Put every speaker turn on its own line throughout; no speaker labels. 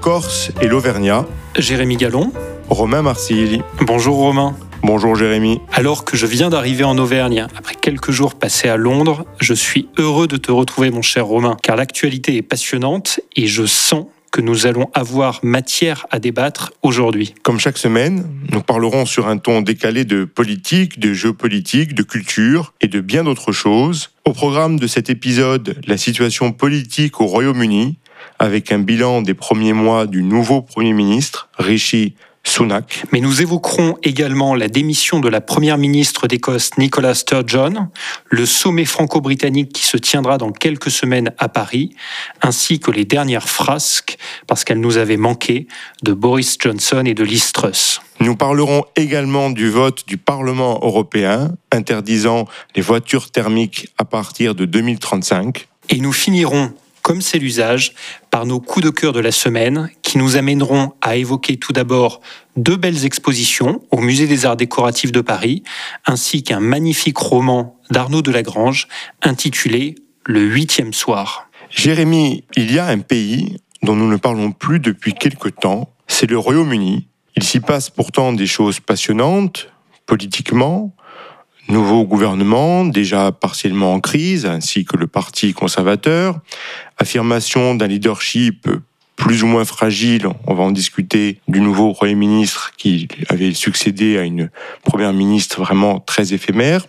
Corse et l'Auvergnat.
Jérémy Gallon.
Romain Marsilli.
Bonjour Romain.
Bonjour Jérémy.
Alors que je viens d'arriver en Auvergne, après quelques jours passés à Londres, je suis heureux de te retrouver mon cher Romain, car l'actualité est passionnante et je sens que nous allons avoir matière à débattre aujourd'hui.
Comme chaque semaine, nous parlerons sur un ton décalé de politique, de géopolitique, de culture et de bien d'autres choses. Au programme de cet épisode, la situation politique au Royaume-Uni, avec un bilan des premiers mois du nouveau Premier ministre, Rishi Sunak.
Mais nous évoquerons également la démission de la première ministre d'Écosse Nicola Sturgeon, le sommet franco-britannique qui se tiendra dans quelques semaines à Paris, ainsi que les dernières frasques, parce qu'elles nous avaient manqué, de Boris Johnson et de Liz Truss.
Nous parlerons également du vote du Parlement européen interdisant les voitures thermiques à partir de 2035.
Et nous finirons comme c'est l'usage, par nos coups de cœur de la semaine qui nous amèneront à évoquer tout d'abord deux belles expositions au Musée des Arts Décoratifs de Paris, ainsi qu'un magnifique roman d'Arnaud de Lagrange intitulé Le huitième soir.
Jérémy, il y a un pays dont nous ne parlons plus depuis quelque temps, c'est le Royaume-Uni. Il s'y passe pourtant des choses passionnantes, politiquement, nouveau gouvernement, déjà partiellement en crise, ainsi que le Parti conservateur, affirmation d'un leadership plus ou moins fragile, on va en discuter, du nouveau Premier ministre qui avait succédé à une Première ministre vraiment très éphémère.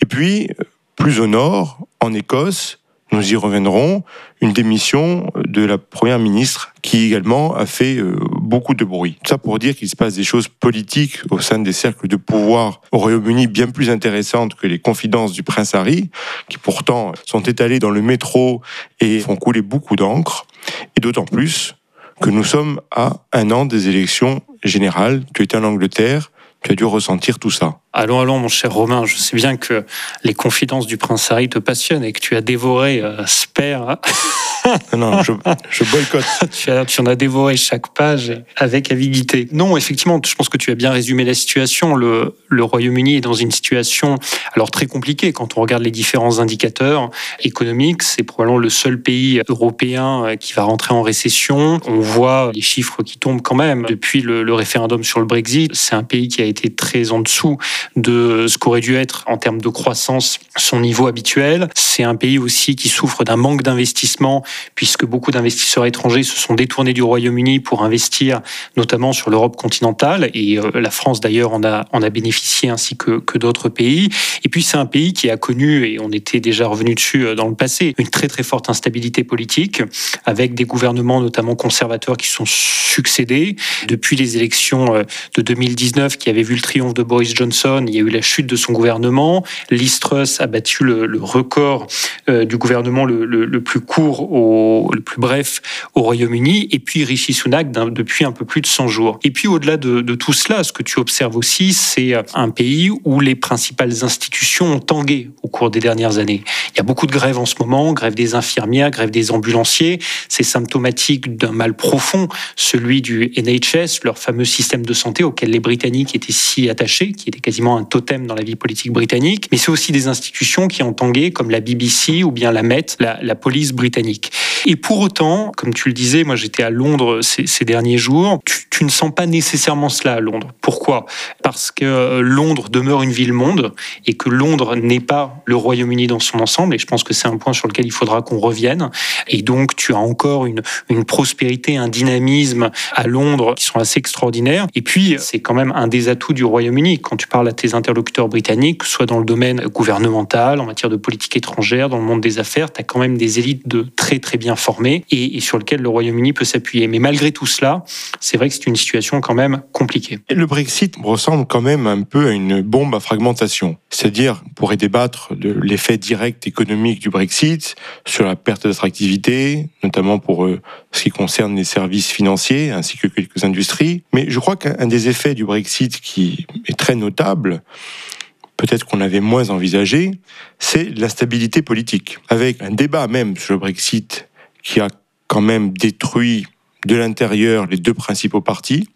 Et puis, plus au nord, en Écosse, nous y reviendrons, une démission de la Première ministre qui également a fait euh, beaucoup de bruit. Tout ça pour dire qu'il se passe des choses politiques au sein des cercles de pouvoir au Royaume-Uni bien plus intéressantes que les confidences du prince Harry, qui pourtant sont étalées dans le métro et font couler beaucoup d'encre, et d'autant plus que nous sommes à un an des élections générales. Tu étais en Angleterre, tu as dû ressentir tout ça.
Allons, allons, mon cher Romain, je sais bien que les confidences du prince Harry te passionnent et que tu as dévoré euh, Spare.
non, je, boycotte.
tu, en as dévoré chaque page avec avidité. Non, effectivement, je pense que tu as bien résumé la situation. Le, le Royaume-Uni est dans une situation alors très compliquée quand on regarde les différents indicateurs économiques. C'est probablement le seul pays européen euh, qui va rentrer en récession. On voit les chiffres qui tombent quand même depuis le, le référendum sur le Brexit. C'est un pays qui a été très en dessous de ce qu'aurait dû être en termes de croissance son niveau habituel. C'est un pays aussi qui souffre d'un manque d'investissement puisque beaucoup d'investisseurs étrangers se sont détournés du Royaume-Uni pour investir notamment sur l'Europe continentale et euh, la France d'ailleurs en a, en a bénéficié ainsi que, que d'autres pays. Et puis c'est un pays qui a connu, et on était déjà revenu dessus euh, dans le passé, une très très forte instabilité politique avec des gouvernements notamment conservateurs qui sont succédés depuis les élections euh, de 2019 qui avaient vu le triomphe de Boris Johnson, il y a eu la chute de son gouvernement. Liz Truss a battu le, record du gouvernement le, plus court au le plus bref au Royaume-Uni, et puis Rishi Sunak depuis un peu plus de 100 jours. Et puis au-delà de, tout cela, ce que tu observes aussi, c'est un pays où les principales institutions ont tangué au cours des dernières années. Il y a beaucoup de grèves en ce moment, grève des infirmières, grève des ambulanciers. C'est symptomatique d'un mal profond, celui du NHS, leur fameux système de santé auquel les Britanniques étaient si attachés, qui était quasiment un totem dans la vie politique britannique. Mais c'est aussi des institutions qui ont tangué, comme la BBC ou bien la Met, la police britannique. Et pour autant, comme tu le disais, moi j'étais à Londres ces, derniers jours, tu, ne sens pas nécessairement cela à Londres. Pourquoi? Parce que Londres demeure une ville-monde et que Londres n'est pas le Royaume-Uni dans son ensemble. Et je pense que c'est un point sur lequel il faudra qu'on revienne. Et donc tu as encore une, une prospérité, un dynamisme à Londres qui sont assez extraordinaires. Et puis c'est quand même un des atouts du Royaume-Uni. Quand tu parles à tes interlocuteurs britanniques, soit dans le domaine gouvernemental, en matière de politique étrangère, dans le monde des affaires, tu as quand même des élites de très très bien formés et, sur lequel le Royaume-Uni peut s'appuyer. Mais malgré tout cela, c'est vrai que c'est une situation quand même compliquée.
le Brexit ressemble quand même un peu à une bombe à fragmentation. C'est-à-dire, on pourrait débattre de l'effet direct économique du Brexit sur la perte d'attractivité, notamment pour euh, ce qui concerne les services financiers ainsi que quelques industries. Mais je crois qu'un des effets du Brexit qui est très notable, peut-être qu'on avait moins envisagé, c'est l'instabilité politique. Avec un débat même sur le Brexit qui a quand même détruit de l'intérieur les deux principaux partis,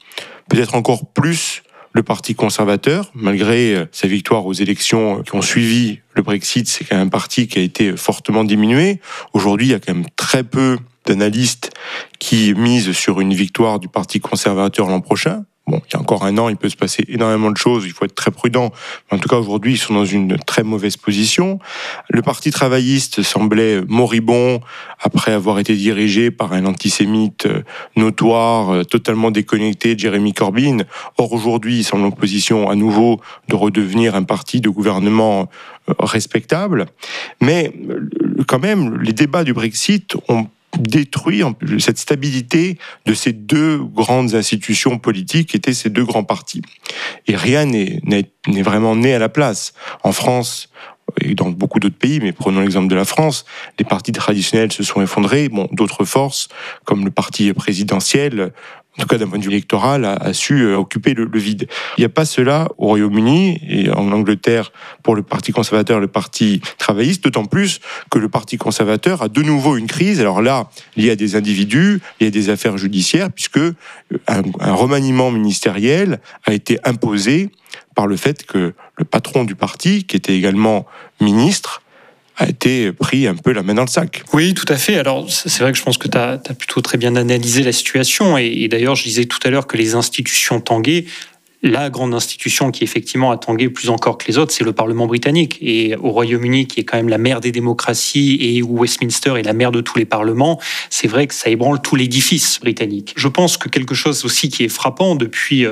peut-être encore plus le Parti conservateur, malgré euh, sa victoire aux élections qui ont suivi le Brexit, c'est quand même un parti qui a été fortement diminué. Aujourd'hui, il y a quand même très peu d'analystes qui mise sur une victoire du Parti conservateur l'an prochain. Bon, il y a encore un an, il peut se passer énormément de choses, il faut être très prudent. En tout cas, aujourd'hui, ils sont dans une très mauvaise position. Le Parti travailliste semblait moribond après avoir été dirigé par un antisémite euh, notoire, euh, totalement déconnecté, Jeremy Corbyn. Or, aujourd'hui, il semble en position à nouveau de redevenir un parti de gouvernement euh, respectable. Mais quand même, les débats du Brexit ont détruit cette stabilité de ces deux grandes institutions politiques étaient ces deux grands partis. Et rien n'est vraiment né à la place. En France, et dans beaucoup d'autres pays, mais prenons l'exemple de la France, les partis traditionnels se sont effondrés. Bon, d'autres forces, comme le parti présidentiel, en tout cas d'un point de vue électoral, a, su euh, occuper le, vide. Il n'y a pas cela au Royaume-Uni et en Angleterre pour le Parti conservateur et le Parti travailliste, d'autant plus que le Parti conservateur a de nouveau une crise. Alors là, il y a des individus, il y a des affaires judiciaires, puisque euh, un remaniement ministériel a été imposé par le fait que le patron du parti, qui était également ministre, a été pris un peu la main dans le sac.
Oui, tout à fait. Alors, c'est vrai que je pense que tu as, plutôt très bien analysé la situation. Et, d'ailleurs, je disais tout à l'heure que les institutions tanguaient la grande institution qui effectivement a tangué plus encore que les autres, c'est le Parlement britannique. Et au Royaume-Uni, qui est quand même la mère des démocraties, et où Westminster est la mère de tous les parlements, c'est vrai que ça ébranle tout l'édifice britannique. Je pense que quelque chose aussi qui est frappant depuis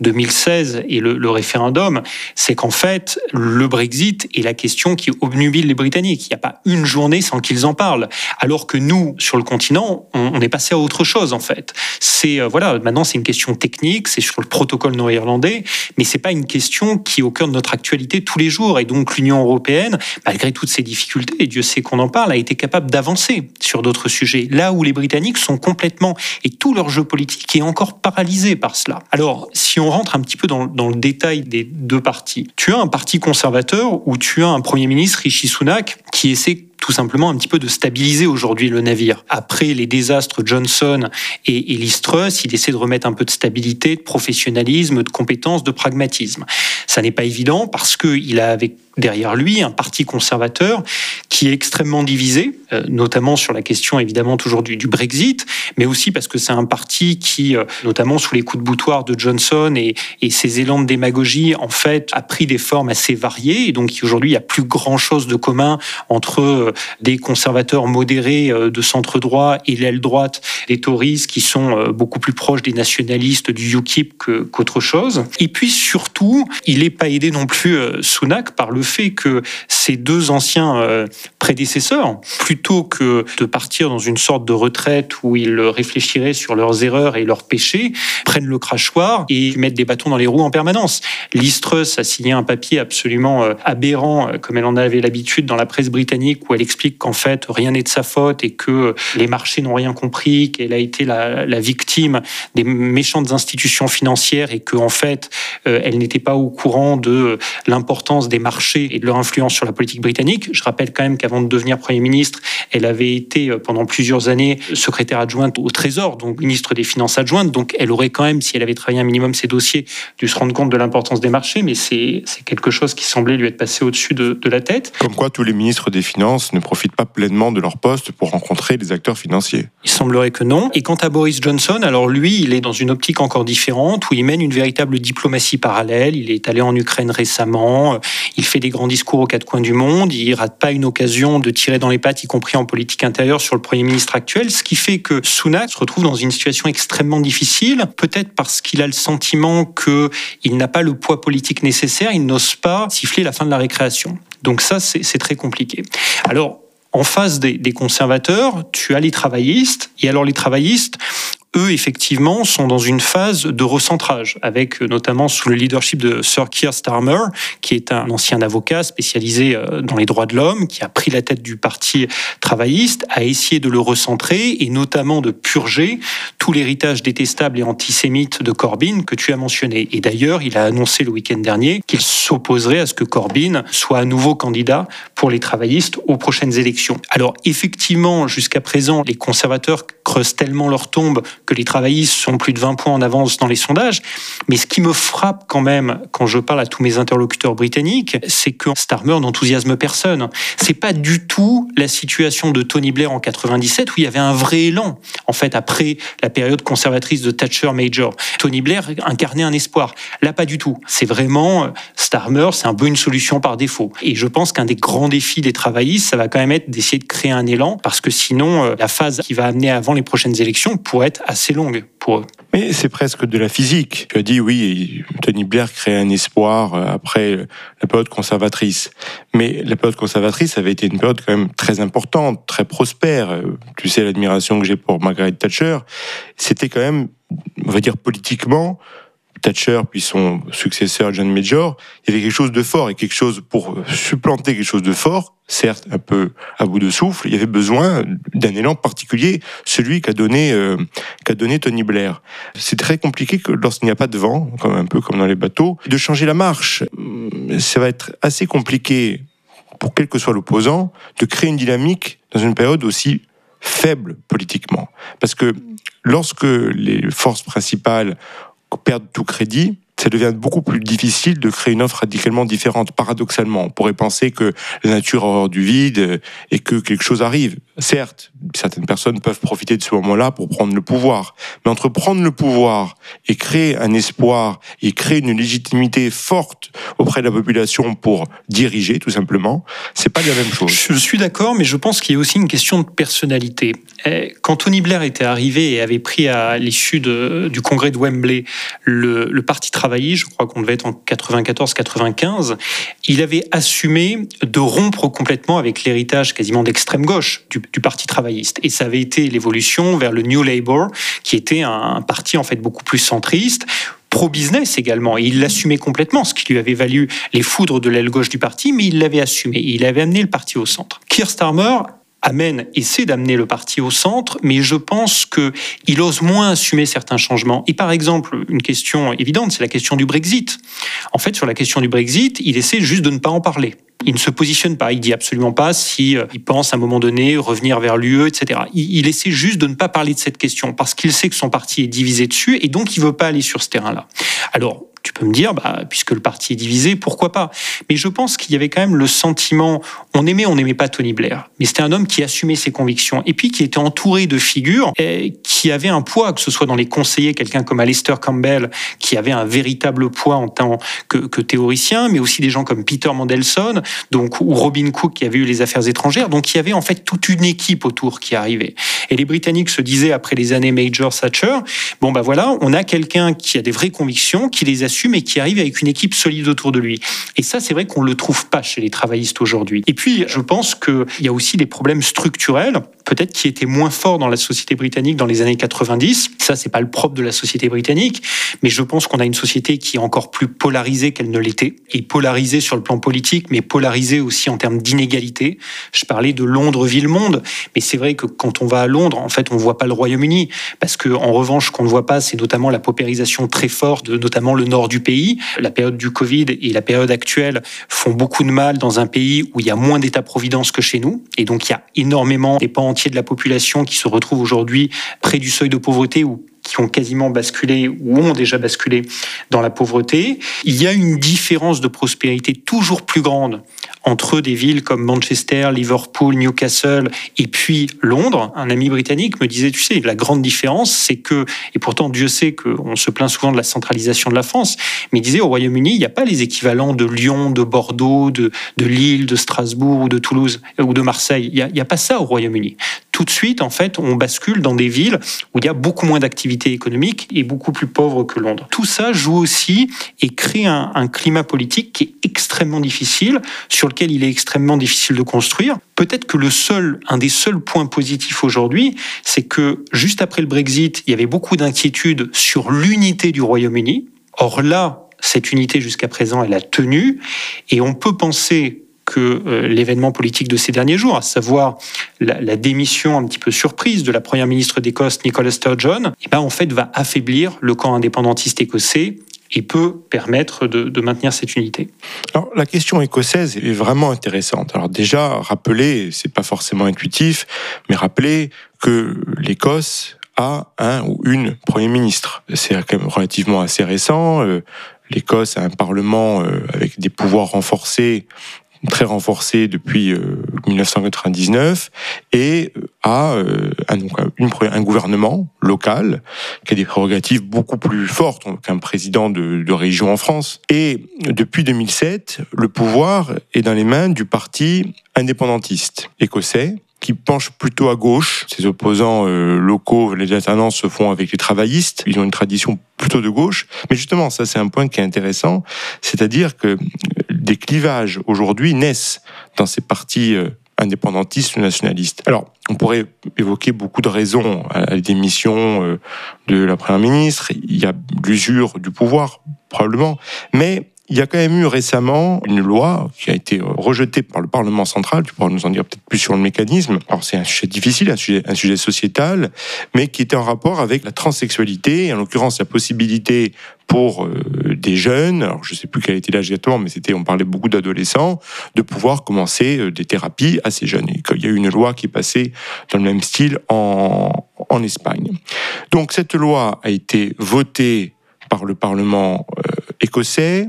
2016 euh, et le, référendum, c'est qu'en fait, le Brexit est la question qui obnubile les Britanniques. Il n'y a pas une journée sans qu'ils en parlent. Alors que nous, sur le continent, on, est passé à autre chose, en fait. C'est, euh, voilà, maintenant, c'est une question technique, c'est sur le protocole nord-irlandais mais c'est pas une question qui est au cœur de notre actualité tous les jours. Et donc l'Union européenne, malgré toutes ces difficultés, et Dieu sait qu'on en parle, a été capable d'avancer sur d'autres sujets. Là où les Britanniques sont complètement, et tout leur jeu politique est encore paralysé par cela. Alors, si on rentre un petit peu dans, le détail des deux partis, tu as un parti conservateur où tu as un Premier ministre, Rishi Sunak, qui essaie tout simplement un petit peu de stabiliser aujourd'hui le navire. Après les désastres Johnson et, et Truss, il essaie de remettre un peu de stabilité, de professionnalisme, de compétence, de pragmatisme. Ça n'est pas évident parce qu'il a avec derrière lui un parti conservateur qui est extrêmement divisé, euh, notamment sur la question évidemment toujours du, Brexit, mais aussi parce que c'est un parti qui, euh, notamment sous les coups de boutoir de Johnson et, ses élans de démagogie, en fait, a pris des formes assez variées. Et donc aujourd'hui, il n'y a plus grand-chose de commun entre euh, des conservateurs modérés de centre droit et l'aile droite des Tories qui sont beaucoup plus proches des nationalistes du UKIP qu'autre chose. Et puis surtout, il n'est pas aidé non plus Sunak par le fait que ces deux anciens euh, prédécesseurs, plutôt que de partir dans une sorte de retraite où ils réfléchiraient sur leurs erreurs et leurs péchés, prennent le crachoir et mettent des bâtons dans les roues en permanence. Listrus a signé un papier absolument euh, aberrant, euh, comme elle en avait l'habitude dans la presse britannique, où elle explique qu'en fait rien n'est de sa faute et que les marchés n'ont rien compris, qu'elle a été la, la, victime des méchantes institutions financières et qu'en en fait elle n'était pas au courant de l'importance des marchés et de leur influence sur la politique britannique. Je rappelle quand même qu'avant de devenir Premier ministre, elle avait été euh, pendant plusieurs années secrétaire adjointe au Trésor, donc ministre des Finances adjointe. Donc elle aurait quand même, si elle avait travaillé un minimum ses dossiers, dû se rendre compte de l'importance des marchés, mais c'est quelque chose qui semblait lui être passé au-dessus de, de la tête.
Comme quoi tous les ministres des Finances ne profitent pas pleinement de leur poste pour rencontrer les acteurs financiers.
Il semblerait que non. Et quant à Boris Johnson, alors lui, il est dans une optique encore différente où il mène une véritable diplomatie parallèle. Il est allé en Ukraine récemment, il fait des grands discours aux quatre coins du monde, il rate pas une occasion de tirer dans les pattes, y compris en politique intérieure, sur le Premier ministre actuel, ce qui fait que Sunak se retrouve dans une situation extrêmement difficile, peut-être parce qu'il a le sentiment qu'il n'a pas le poids politique nécessaire, il n'ose pas siffler la fin de la récréation. Donc ça, c'est très compliqué. Alors, en face des, des, conservateurs, tu as les travaillistes. Et alors les travaillistes, eux, effectivement, sont dans une phase de recentrage, avec euh, notamment sous le leadership de Sir Keir Starmer, qui est un ancien avocat spécialisé euh, dans les droits de l'homme, qui a pris la tête du parti travailliste, a essayé de le recentrer et notamment de purger tout l'héritage détestable et antisémite de Corbyn que tu as mentionné. Et d'ailleurs, il a annoncé le week-end dernier qu'il s'opposerait à ce que Corbyn soit à nouveau candidat pour les travaillistes aux prochaines élections. Alors, effectivement, jusqu'à présent, les conservateurs tellement leur tombe que les travaillistes sont plus de 20 points en avance dans les sondages. Mais ce qui me frappe quand même quand je parle à tous mes interlocuteurs britanniques, c'est que Starmer n'enthousiasme personne. C'est pas du tout la situation de Tony Blair en 97 où il y avait un vrai élan. En fait, après la période conservatrice de Thatcher Major, Tony Blair incarnait un espoir. Là, pas du tout. C'est vraiment Starmer, c'est un peu une solution par défaut. Et je pense qu'un des grands défis des travaillistes, ça va quand même être d'essayer de créer un élan parce que sinon, euh, la phase qui va amener avant les prochaines élections pourrait être assez longue pour eux.
Mais c'est presque de la physique. Tu as dit oui, Tony Blair crée un espoir euh, après la période conservatrice. Mais la période conservatrice avait été une période quand même très importante, très prospère. Euh, tu sais l'admiration que j'ai pour Margaret Thatcher. C'était quand même, on va dire politiquement, Thatcher puis son successeur John Major, il y avait quelque chose de fort et quelque chose pour supplanter quelque chose de fort, certes un peu à bout de souffle, il y avait besoin d'un élan particulier, celui qu'a donné euh, qu'a donné Tony Blair. C'est très compliqué que lorsqu'il n'y a pas de vent, comme un peu comme dans les bateaux, de changer la marche. Ça va être assez compliqué pour quel que soit l'opposant de créer une dynamique dans une période aussi faible politiquement, parce que lorsque les forces principales perdre tout crédit, ça devient beaucoup plus difficile de créer une offre radicalement différente. Paradoxalement, on pourrait penser que la nature a horreur du vide et que quelque chose arrive. Certes, certaines personnes peuvent profiter de ce moment-là pour prendre le pouvoir. Mais entre prendre le pouvoir et créer un espoir et créer une légitimité forte auprès de la population pour diriger, tout simplement, c'est pas la même chose.
Je suis d'accord, mais je pense qu'il y a aussi une question de personnalité. Eh, quand Tony Blair était arrivé et avait pris à l'issue du congrès de Wembley le, le parti travailliste, je crois qu'on devait être en 94-95, il avait assumé de rompre complètement avec l'héritage quasiment d'extrême gauche du, Parti travailliste. Et ça avait été l'évolution vers le New Labour, qui était un, parti en fait beaucoup plus centriste, pro-business également. Et il l'assumait complètement, ce qui lui avait valu les foudres de l'aile gauche du parti, mais il l'avait assumé. Il avait amené le parti au centre. Amène, essaie d'amener le parti au centre, mais je pense qu'il ose moins assumer certains changements. Et par exemple, une question évidente, c'est la question du Brexit. En fait, sur la question du Brexit, il essaie juste de ne pas en parler. Il ne se positionne pas, il dit absolument pas si euh, il pense à un moment donné revenir vers l'UE, etc. Il, il, essaie juste de ne pas parler de cette question parce qu'il sait que son parti est divisé dessus et donc il veut pas aller sur ce terrain-là. Alors, tu peux me dire, bah, puisque le parti est divisé, pourquoi pas? Mais je pense qu'il y avait quand même le sentiment, on aimait, on n'aimait pas Tony Blair, mais c'était un homme qui assumait ses convictions et puis qui était entouré de figures eh, qui avaient un poids, que ce soit dans les conseillers, quelqu'un comme Alistair Campbell, qui avait un véritable poids en tant que, théoricien, mais aussi des gens comme Peter Mandelson, donc ou Robin Cook qui avait eu les affaires étrangères. Donc il y avait en fait toute une équipe autour qui arrivait. Et les Britanniques se disaient après les années Major Thatcher, bon bah voilà, on a quelqu'un qui a des vraies convictions, qui les assume et qui arrive avec une équipe solide autour de lui. Et ça, c'est vrai qu'on le trouve pas chez les travaillistes aujourd'hui. Et puis, je pense qu'il y a aussi des problèmes structurels, peut-être qui étaient moins forts dans la société britannique dans les années 90. Ça, c'est pas le propre de la société britannique, mais je pense qu'on a une société qui est encore plus polarisée qu'elle ne l'était, et polarisée sur le plan politique, mais polarisée aussi en termes d'inégalité. Je parlais de Londres ville-monde, mais c'est vrai que quand on va à Londres, en fait, on voit pas le Royaume-Uni, parce que en revanche, qu'on ne voit pas, c'est notamment la paupérisation très forte notamment le nord du pays. La période du Covid et la période actuelle font beaucoup de mal dans un pays où il y a moins d'État-providence que chez nous. Et donc, il y a énormément des pans entiers de la population qui se retrouvent aujourd'hui près du seuil de pauvreté ou qui ont quasiment basculé ou ont déjà basculé dans la pauvreté. Il y a une différence de prospérité toujours plus grande entre des villes comme Manchester, Liverpool, Newcastle et puis Londres. Un ami britannique me disait, tu sais, la grande différence, c'est que, et pourtant Dieu sait qu'on se plaint souvent de la centralisation de la France, mais il disait au Royaume-Uni, il n'y a pas les équivalents de Lyon, de Bordeaux, de, de Lille, de Strasbourg ou de Toulouse ou de Marseille. Il n'y a, a pas ça au Royaume-Uni. Tout de suite, en fait, on bascule dans des villes où il y a beaucoup moins d'activité économique et beaucoup plus pauvres que Londres. Tout ça joue aussi et crée un, un climat politique qui est extrêmement difficile sur lequel il est extrêmement difficile de construire. Peut-être que le seul, un des seuls points positifs aujourd'hui, c'est que juste après le Brexit, il y avait beaucoup d'inquiétudes sur l'unité du Royaume-Uni. Or là, cette unité jusqu'à présent, elle a tenu, et on peut penser que euh, l'événement politique de ces derniers jours, à savoir la, démission un petit peu surprise de la première ministre d'Écosse, Nicola Sturgeon, eh ben, en fait, va affaiblir le camp indépendantiste écossais et peut permettre de, de, maintenir cette unité.
Alors, la question écossaise est vraiment intéressante. Alors déjà, rappeler, c'est pas forcément intuitif, mais rappeler que l'Écosse a un ou une Premier ministre. C'est quand même relativement assez récent. Euh, L'Écosse a un Parlement euh, avec des pouvoirs renforcés très renforcés depuis 1999 et a un, un, gouvernement local qui a des prérogatives beaucoup plus fortes qu'un président de, région en France. Et depuis 2007, le pouvoir est dans les mains du parti indépendantiste écossais qui penche plutôt à gauche. Ses opposants euh, locaux, les alternances se font avec les travaillistes. Ils ont une tradition plutôt de gauche. Mais justement, ça c'est un point qui est intéressant, c'est-à-dire que des clivages aujourd'hui naissent dans ces partis euh, indépendantistes ou nationalistes. Alors, on pourrait évoquer beaucoup de raisons à la démission euh, de la première ministre. Il y a l'usure du pouvoir, probablement. Mais il y a quand même eu récemment une loi qui a été rejetée par le Parlement central, tu pourras nous en dire peut-être plus sur le mécanisme. Alors c'est un sujet difficile, un sujet, un sujet sociétal, mais qui était en rapport avec la transsexualité, en l'occurrence la possibilité pour euh, des jeunes, alors je sais plus quel était l'âge exactement, mais c'était, on parlait beaucoup d'adolescents, de pouvoir commencer euh, des thérapies assez jeunes. Et il y a eu une loi qui est passée dans le même style en, en Espagne. Donc cette loi a été votée par le Parlement euh, écossais.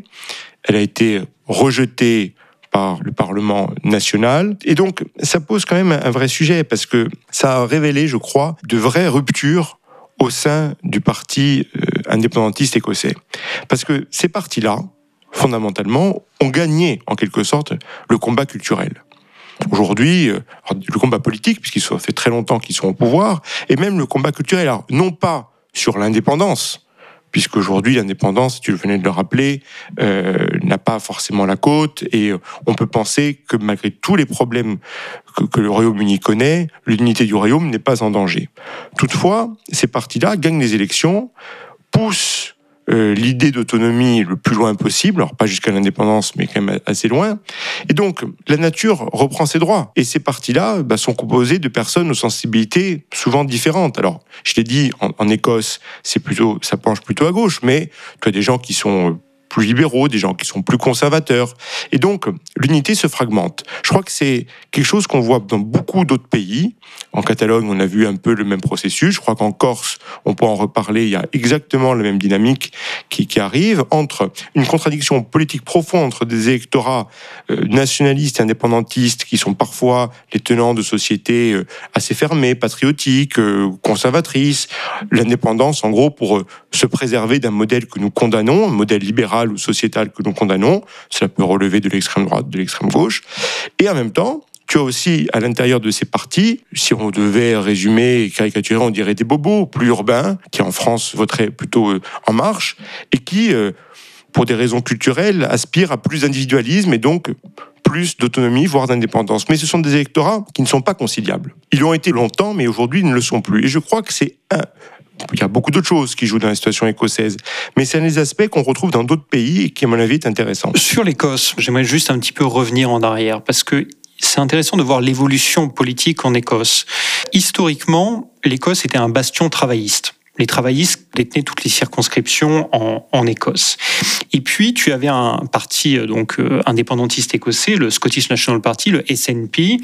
Elle a été rejetée par le Parlement national. Et donc, ça pose quand même un vrai sujet, parce que ça a révélé, je crois, de vraies ruptures au sein du parti euh, indépendantiste écossais. Parce que ces partis-là, fondamentalement, ont gagné, en quelque sorte, le combat culturel. Aujourd'hui, euh, le combat politique, puisqu'il fait très longtemps qu'ils sont au pouvoir, et même le combat culturel, alors non pas sur l'indépendance, puisqu'aujourd'hui l'indépendance, tu venais de le rappeler, euh, n'a pas forcément la côte, et on peut penser que malgré tous les problèmes que, que le Royaume-Uni connaît, l'unité du Royaume n'est pas en danger. Toutefois, ces partis-là gagnent les élections, poussent euh, l'idée d'autonomie le plus loin possible, alors pas jusqu'à l'indépendance, mais quand même assez loin. Et donc, la nature reprend ses droits. Et ces partis-là bah, sont composés de personnes aux sensibilités souvent différentes. Alors, je l'ai dit, en, en Écosse, c'est plutôt, ça penche plutôt à gauche, mais tu as des gens qui sont plus libéraux, des gens qui sont plus conservateurs. Et donc, l'unité se fragmente. Je crois que c'est quelque chose qu'on voit dans beaucoup d'autres pays. En Catalogne, on a vu un peu le même processus. Je crois qu'en Corse, on peut en reparler, il y a exactement la même dynamique qui, qui arrive entre une contradiction politique profonde entre des électorats euh, nationalistes et indépendantistes qui sont parfois les tenants de sociétés euh, assez fermées, patriotiques, euh, conservatrices. L'indépendance, en gros, pour se préserver d'un modèle que nous condamnons, un modèle libéral ou sociétale que nous condamnons. Cela peut relever de l'extrême droite, de l'extrême gauche. Et en même temps, tu as aussi à l'intérieur de ces partis, si on devait résumer et caricaturer, on dirait des bobos plus urbains, qui en France voteraient plutôt euh, en marche, et qui, euh, pour des raisons culturelles, aspirent à plus d'individualisme et donc plus d'autonomie, voire d'indépendance. Mais ce sont des électorats qui ne sont pas conciliables. Ils l'ont été longtemps, mais aujourd'hui, ils ne le sont plus. Et je crois que c'est un, il y a beaucoup d'autres choses qui jouent dans la situation écossaise, mais c'est un des aspects qu'on retrouve dans d'autres pays et qui, à mon avis, est intéressant.
Sur l'Écosse, j'aimerais juste un petit peu revenir en arrière, parce que c'est intéressant de voir l'évolution politique en Écosse. Historiquement, l'Écosse était un bastion travailliste les travaillistes détenaient toutes les circonscriptions en, en, Écosse. Et puis, tu avais un parti euh, donc euh, indépendantiste écossais, le Scottish National Party, le SNP,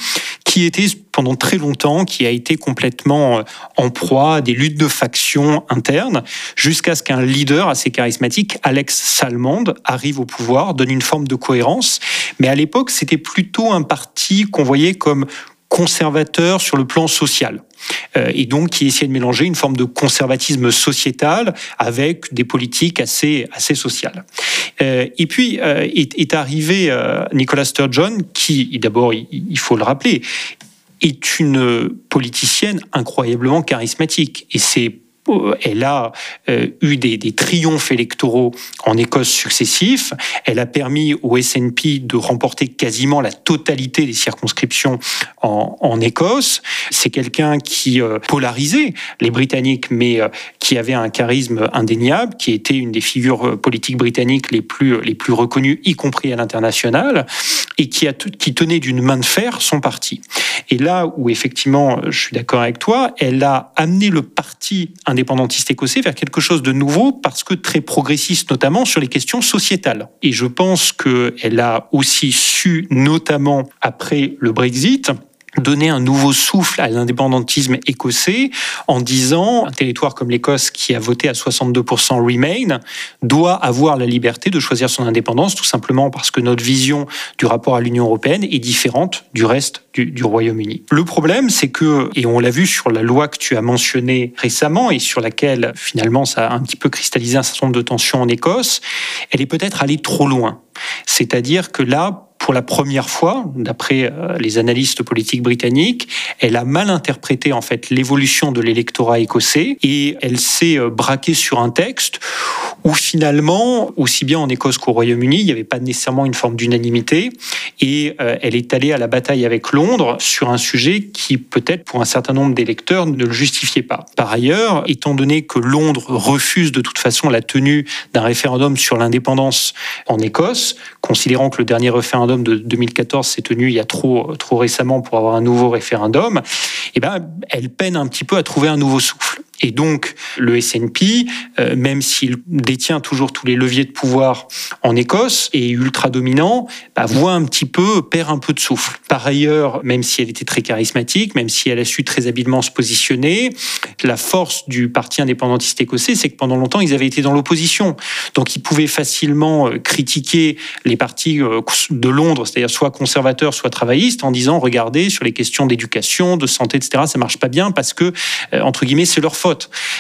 qui était pendant très longtemps, qui a été complètement euh, en proie à des luttes de factions internes, jusqu'à ce qu'un leader assez charismatique, Alex Salmond, arrive au pouvoir, donne une forme de cohérence. Mais à l'époque, c'était plutôt un parti qu'on voyait comme conservateur sur le plan social. Euh, et donc qui essayait de mélanger une forme de conservatisme sociétal avec des politiques assez, assez sociales. Euh, et puis euh, est, arrivé Nicolas Sturgeon, qui, d'abord, il faut le rappeler, est une politicienne incroyablement charismatique. Et c'est elle a euh, eu des, triomphes électoraux en Écosse successifs. Elle a permis au SNP de remporter quasiment la totalité des circonscriptions en, Écosse. C'est quelqu'un qui euh, polarisait les Britanniques, mais euh, qui avait un charisme indéniable, qui était une des figures politiques britanniques les plus, les plus reconnues, y compris à l'international, et qui, a, qui tenait d'une main de fer son parti. Et là où effectivement, je suis d'accord avec toi, elle a amené le parti indépendantiste écossais vers quelque chose de nouveau parce que très progressiste notamment sur les questions sociétales. Et je pense qu'elle a aussi su, notamment après le Brexit, donner un nouveau souffle à l'indépendantisme écossais en disant un territoire comme l'Écosse qui a voté à 62% Remain doit avoir la liberté de choisir son indépendance tout simplement parce que notre vision du rapport à l'Union européenne est différente du reste du, Royaume-Uni. Le problème, c'est que, et on l'a vu sur la loi que tu as mentionnée récemment et sur laquelle finalement ça a un petit peu cristallisé un certain nombre de tensions en Écosse, elle est peut-être allée trop loin. C'est-à-dire que là, pour la première fois, d'après euh, les analystes politiques britanniques, elle a mal interprété en fait l'évolution de l'électorat écossais et elle s'est euh, braquée sur un texte où finalement, aussi bien en Écosse qu'au Royaume-Uni, il n'y avait pas nécessairement une forme d'unanimité et euh, elle est allée à la bataille avec Londres sur un sujet qui peut-être pour un certain nombre d'électeurs ne le justifiait pas. Par ailleurs, étant donné que Londres refuse de toute façon la tenue d'un référendum sur l'indépendance en Écosse, considérant que le dernier référendum de 2014 s'est tenu il y a trop, trop récemment pour avoir un nouveau référendum, eh ben, elle peine un petit peu à trouver un nouveau souffle. Et donc, le SNP, euh, même s'il détient toujours tous les leviers de pouvoir en Écosse et ultra dominant, bah, voit un petit peu, perd un peu de souffle. Par ailleurs, même si elle était très charismatique, même si elle a su très habilement se positionner, la force du parti indépendantiste écossais, c'est que pendant longtemps, ils avaient été dans l'opposition. Donc, ils pouvaient facilement euh, critiquer les partis euh, de Londres, c'est-à-dire soit conservateurs, soit travaillistes, en disant, regardez, sur les questions d'éducation, de santé, etc., ça marche pas bien parce que, entre guillemets, c'est leur force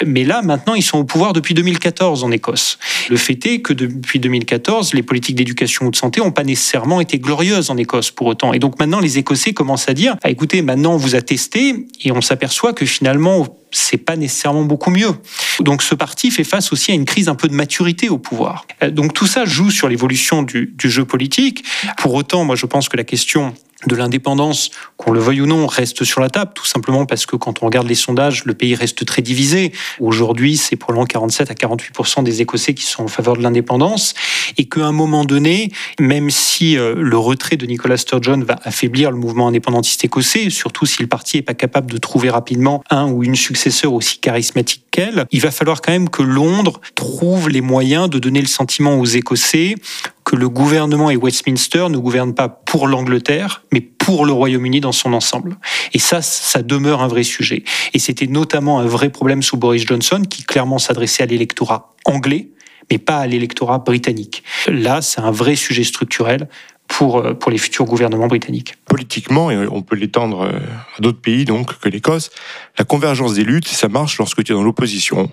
mais là, maintenant, ils sont au pouvoir depuis 2014 en Écosse. Le fait est que depuis 2014, les politiques d'éducation ou de santé n'ont pas nécessairement été glorieuses en Écosse pour autant. Et donc maintenant, les Écossais commencent à dire, ah, écoutez, maintenant on vous a testé et on s'aperçoit que finalement, c'est pas nécessairement beaucoup mieux. Donc ce parti fait face aussi à une crise un peu de maturité au pouvoir. Euh, donc tout ça joue sur l'évolution du, du jeu politique. Pour autant, moi je pense que la question de l'indépendance, qu'on le veuille ou non, reste sur la table, tout simplement parce que quand on regarde les sondages, le pays reste très divisé. Aujourd'hui, c'est probablement 47 à 48 des Écossais qui sont en faveur de l'indépendance, et qu'à un moment donné, même si euh, le retrait de Nicolas Sturgeon va affaiblir le mouvement indépendantiste écossais, surtout si le parti n'est pas capable de trouver rapidement un ou une successeur aussi charismatique qu'elle, il va falloir quand même que Londres trouve les moyens de donner le sentiment aux Écossais que le gouvernement et Westminster ne gouvernent pas pour l'Angleterre, mais pour le Royaume-Uni dans son ensemble. Et ça, ça demeure un vrai sujet. Et c'était notamment un vrai problème sous Boris Johnson, qui clairement s'adressait à l'électorat anglais, mais pas à l'électorat britannique. Là, c'est un vrai sujet structurel pour, euh, pour les futurs gouvernements britanniques.
Politiquement, et on peut l'étendre euh, à d'autres pays donc que l'Écosse, la convergence des luttes, ça marche lorsque tu es dans l'opposition.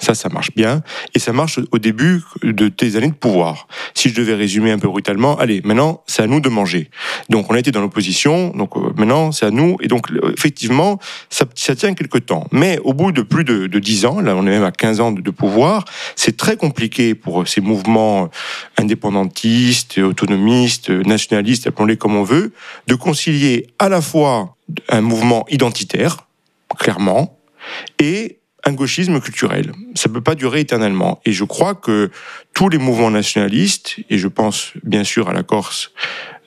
Ça, ça marche bien. Et ça marche au début de tes années de pouvoir. Si je devais résumer un peu brutalement, allez, maintenant, c'est à nous de manger. Donc, on a été dans l'opposition, donc euh, maintenant, c'est à nous. Et donc, effectivement, ça, tient quelque temps. Mais au bout de plus de, de 10 ans, là, on est même à 15 ans de, de pouvoir, c'est très compliqué pour ces mouvements indépendantistes, autonomistes, nationalistes, appelons-les comme on veut, de concilier à la fois un mouvement identitaire, clairement, et un gauchisme culturel. Ça ne peut pas durer éternellement. Et je crois que tous les mouvements nationalistes, et je pense bien sûr à la Corse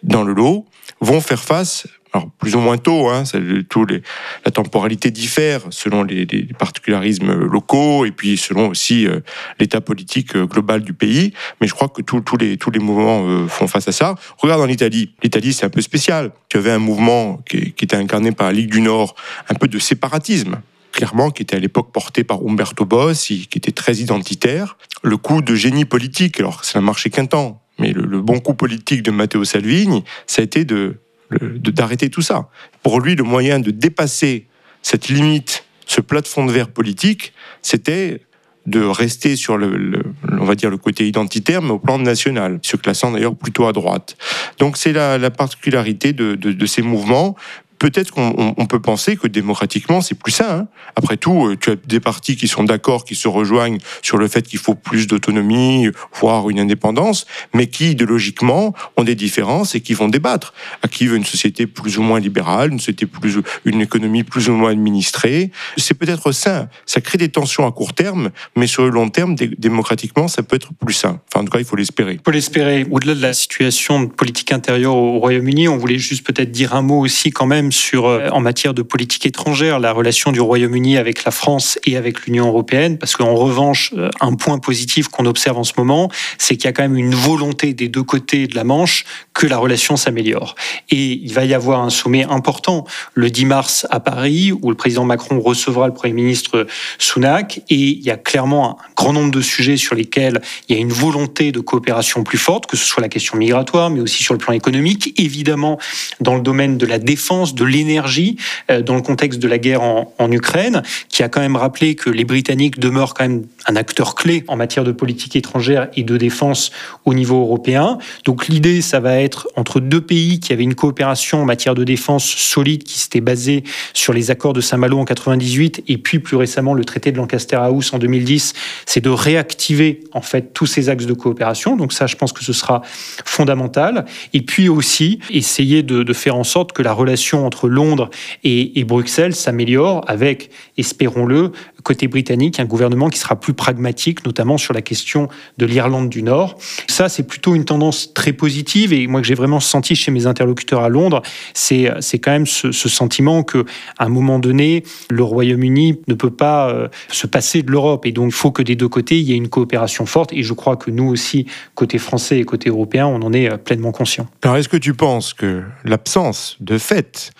dans le lot, vont faire face, alors plus ou moins tôt, hein, tout les, la temporalité diffère selon les, les, particularismes locaux et puis selon aussi euh, l'état politique euh, global du pays. Mais je crois que tous les, tous les mouvements euh, font face à ça. Regarde en Italie. L'Italie, c'est un peu spécial. Tu avais un mouvement qui, qui était incarné par la Ligue du Nord, un peu de séparatisme clairement, qui était à l'époque porté par Umberto Bossi, qui était très identitaire. Le coup de génie politique, alors ça n'a marché qu'un temps, mais le, bon coup politique de Matteo Salvini, ça a été de d'arrêter tout ça. Pour lui, le moyen de dépasser cette limite, ce plafond de verre politique, c'était de rester sur le, on va dire le côté identitaire, mais au plan national, se classant d'ailleurs plutôt à droite. Donc c'est la, la, particularité de, de, ces mouvements peut-être qu'on peut penser que démocratiquement, c'est plus sain. Hein. Après tout, euh, tu as des partis qui sont d'accord, qui se rejoignent sur le fait qu'il faut plus d'autonomie, voire une indépendance, mais qui, idéologiquement, ont des différences et qui vont débattre. À qui veut une société plus ou moins libérale, une société plus, une économie plus ou moins administrée. C'est peut-être sain. Ça crée des tensions à court terme, mais sur le long terme, démocratiquement, ça peut être plus sain. En tout cas, il faut l'espérer. Il
faut l'espérer. Au-delà de la situation politique intérieure au Royaume-Uni, on voulait juste peut-être dire un mot aussi quand même sur, euh, en matière de politique étrangère, la relation du Royaume-Uni avec la France et avec l'Union européenne, parce qu'en revanche, euh, un point positif qu'on observe en ce moment, c'est qu'il y a quand même une volonté des deux côtés de la Manche que la relation s'améliore. Et il va y avoir un sommet important le 10 mars à Paris, où le président Macron recevra le Premier ministre Sunak, et il y a clairement un grand nombre de sujets sur lesquels il y a une volonté de coopération plus forte, que ce soit la question migratoire, mais aussi sur le plan économique, évidemment dans le domaine de la défense, de l'énergie, euh, dans le contexte de la guerre en, Ukraine, qui a quand même rappelé que les Britanniques demeurent quand même un acteur clé en matière de politique étrangère et de défense au niveau européen. Donc l'idée, ça va être entre deux pays qui avaient une coopération en matière de défense solide, qui s'était basée sur les accords de Saint-Malo en 98 et puis plus récemment le traité de Lancaster House en 2010, c'est de réactiver en fait tous ces axes de coopération. Donc ça, je pense que ce sera fondamental. Et puis aussi essayer de, de faire en sorte que la relation entre Londres et, et Bruxelles s'améliore avec, espérons-le, côté britannique, un gouvernement qui sera plus pragmatique, notamment sur la question de l'Irlande du Nord. Ça, c'est plutôt une tendance très positive et moi que j'ai vraiment senti chez mes interlocuteurs à Londres, c'est c'est quand même ce, ce sentiment que à un moment donné, le Royaume-Uni ne peut pas euh, se passer de l'Europe et donc il faut que des deux côtés il y ait une coopération forte et je crois que nous aussi côté français et côté européen, on en est euh, pleinement conscient.
Alors est-ce que tu penses que l'absence de fait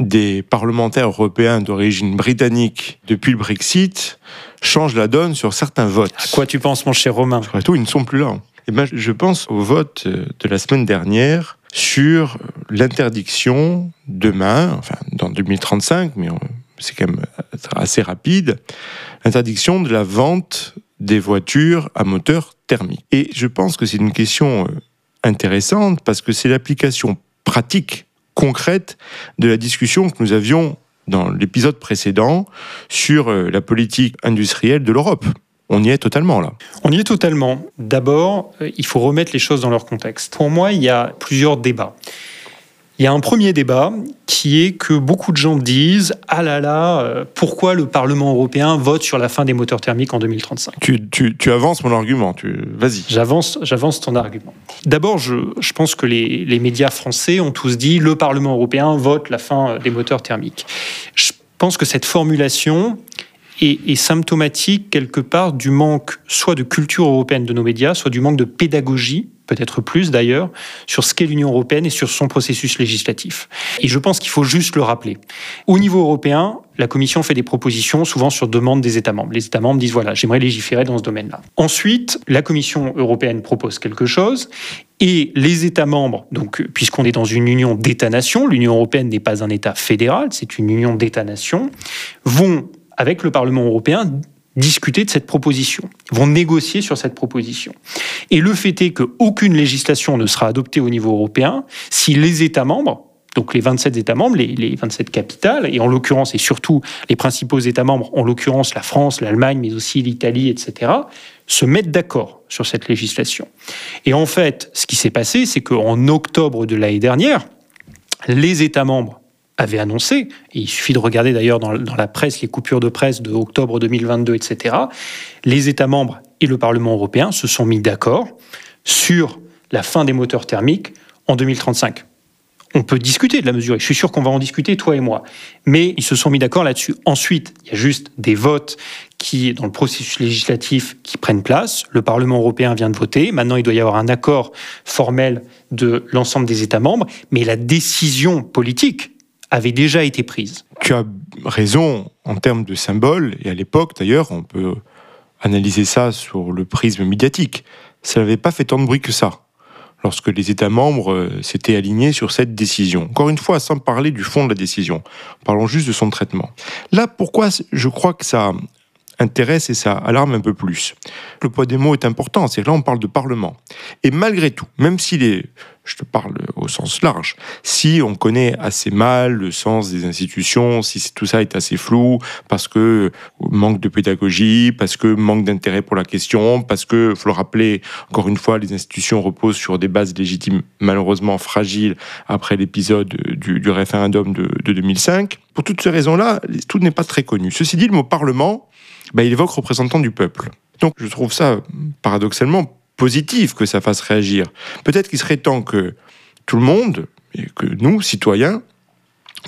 des parlementaires européens d'origine britannique depuis le Brexit change la donne sur certains votes.
À quoi tu penses, mon cher Romain
Surtout, ils ne sont plus là. Eh ben, je pense au vote de la semaine dernière sur l'interdiction demain, enfin dans 2035, mais c'est quand même assez rapide, l'interdiction de la vente des voitures à moteur thermique. Et je pense que c'est une question euh, intéressante parce que c'est l'application pratique, concrète de la discussion que nous avions dans l'épisode précédent sur euh, la politique industrielle de l'Europe. On y est totalement là.
On y est totalement. D'abord, euh, il faut remettre les choses dans leur contexte. Pour moi, il y a plusieurs débats. Il y a un premier débat qui est que beaucoup de gens disent Ah là là, euh, pourquoi le Parlement européen vote sur la fin des moteurs thermiques en 2035
tu, tu, tu, avances mon argument, tu... vas-y.
J'avance, j'avance ton argument. D'abord, je, je, pense que les, les, médias français ont tous dit Le Parlement européen vote la fin des moteurs thermiques. Je pense que cette formulation est, est symptomatique quelque part du manque soit de culture européenne de nos médias, soit du manque de pédagogie peut-être plus d'ailleurs, sur ce qu'est l'Union européenne et sur son processus législatif. Et je pense qu'il faut juste le rappeler. Au niveau européen, la Commission fait des propositions souvent sur demande des États membres. Les États membres disent voilà, j'aimerais légiférer dans ce domaine-là. Ensuite, la Commission européenne propose quelque chose et les États membres, donc puisqu'on est dans une union d'États-nations, l'Union européenne n'est pas un État fédéral, c'est une union d'États-nations, vont avec le Parlement européen discuter de cette proposition, vont négocier sur cette proposition. Et le fait est qu'aucune législation ne sera adoptée au niveau européen si les États membres, donc les 27 États membres, les, les 27 capitales, et en l'occurrence, et surtout les principaux États membres, en l'occurrence la France, l'Allemagne, mais aussi l'Italie, etc., se mettent d'accord sur cette législation. Et en fait, ce qui s'est passé, c'est qu'en octobre de l'année dernière, les États membres avait annoncé, et il suffit de regarder d'ailleurs dans, la presse les coupures de presse de octobre 2022, etc., les États membres et le Parlement européen se sont mis d'accord sur la fin des moteurs thermiques en 2035. On peut discuter de la mesure, et je suis sûr qu'on va en discuter, toi et moi. Mais ils se sont mis d'accord là-dessus. Ensuite, il y a juste des votes qui, dans le processus législatif, qui prennent place. Le Parlement européen vient de voter. Maintenant, il doit y avoir un accord formel de l'ensemble des États membres. Mais la décision politique avait déjà été prise.
Tu as raison en termes de symbole, et à l'époque d'ailleurs, on peut analyser ça sur le prisme médiatique. Ça n'avait pas fait tant de bruit que ça lorsque les États membres s'étaient alignés sur cette décision. Encore une fois, sans parler du fond de la décision, parlons juste de son traitement. Là, pourquoi je crois que ça intéresse et ça alarme un peu plus. Le poids des mots est important, c'est que là on parle de Parlement. Et malgré tout, même s'il est, je te parle au sens large, si on connaît assez mal le sens des institutions, si tout ça est assez flou, parce que manque de pédagogie, parce que manque d'intérêt pour la question, parce que, faut le rappeler, encore une fois, les institutions reposent sur des bases légitimes malheureusement fragiles après l'épisode du, du, référendum de, de 2005. Pour toutes ces raisons-là, tout n'est pas très connu. Ceci dit, le mot Parlement, ben, il évoque représentant du peuple. Donc je trouve ça paradoxalement positif que ça fasse réagir. Peut-être qu'il serait temps que tout le monde, et que nous, citoyens,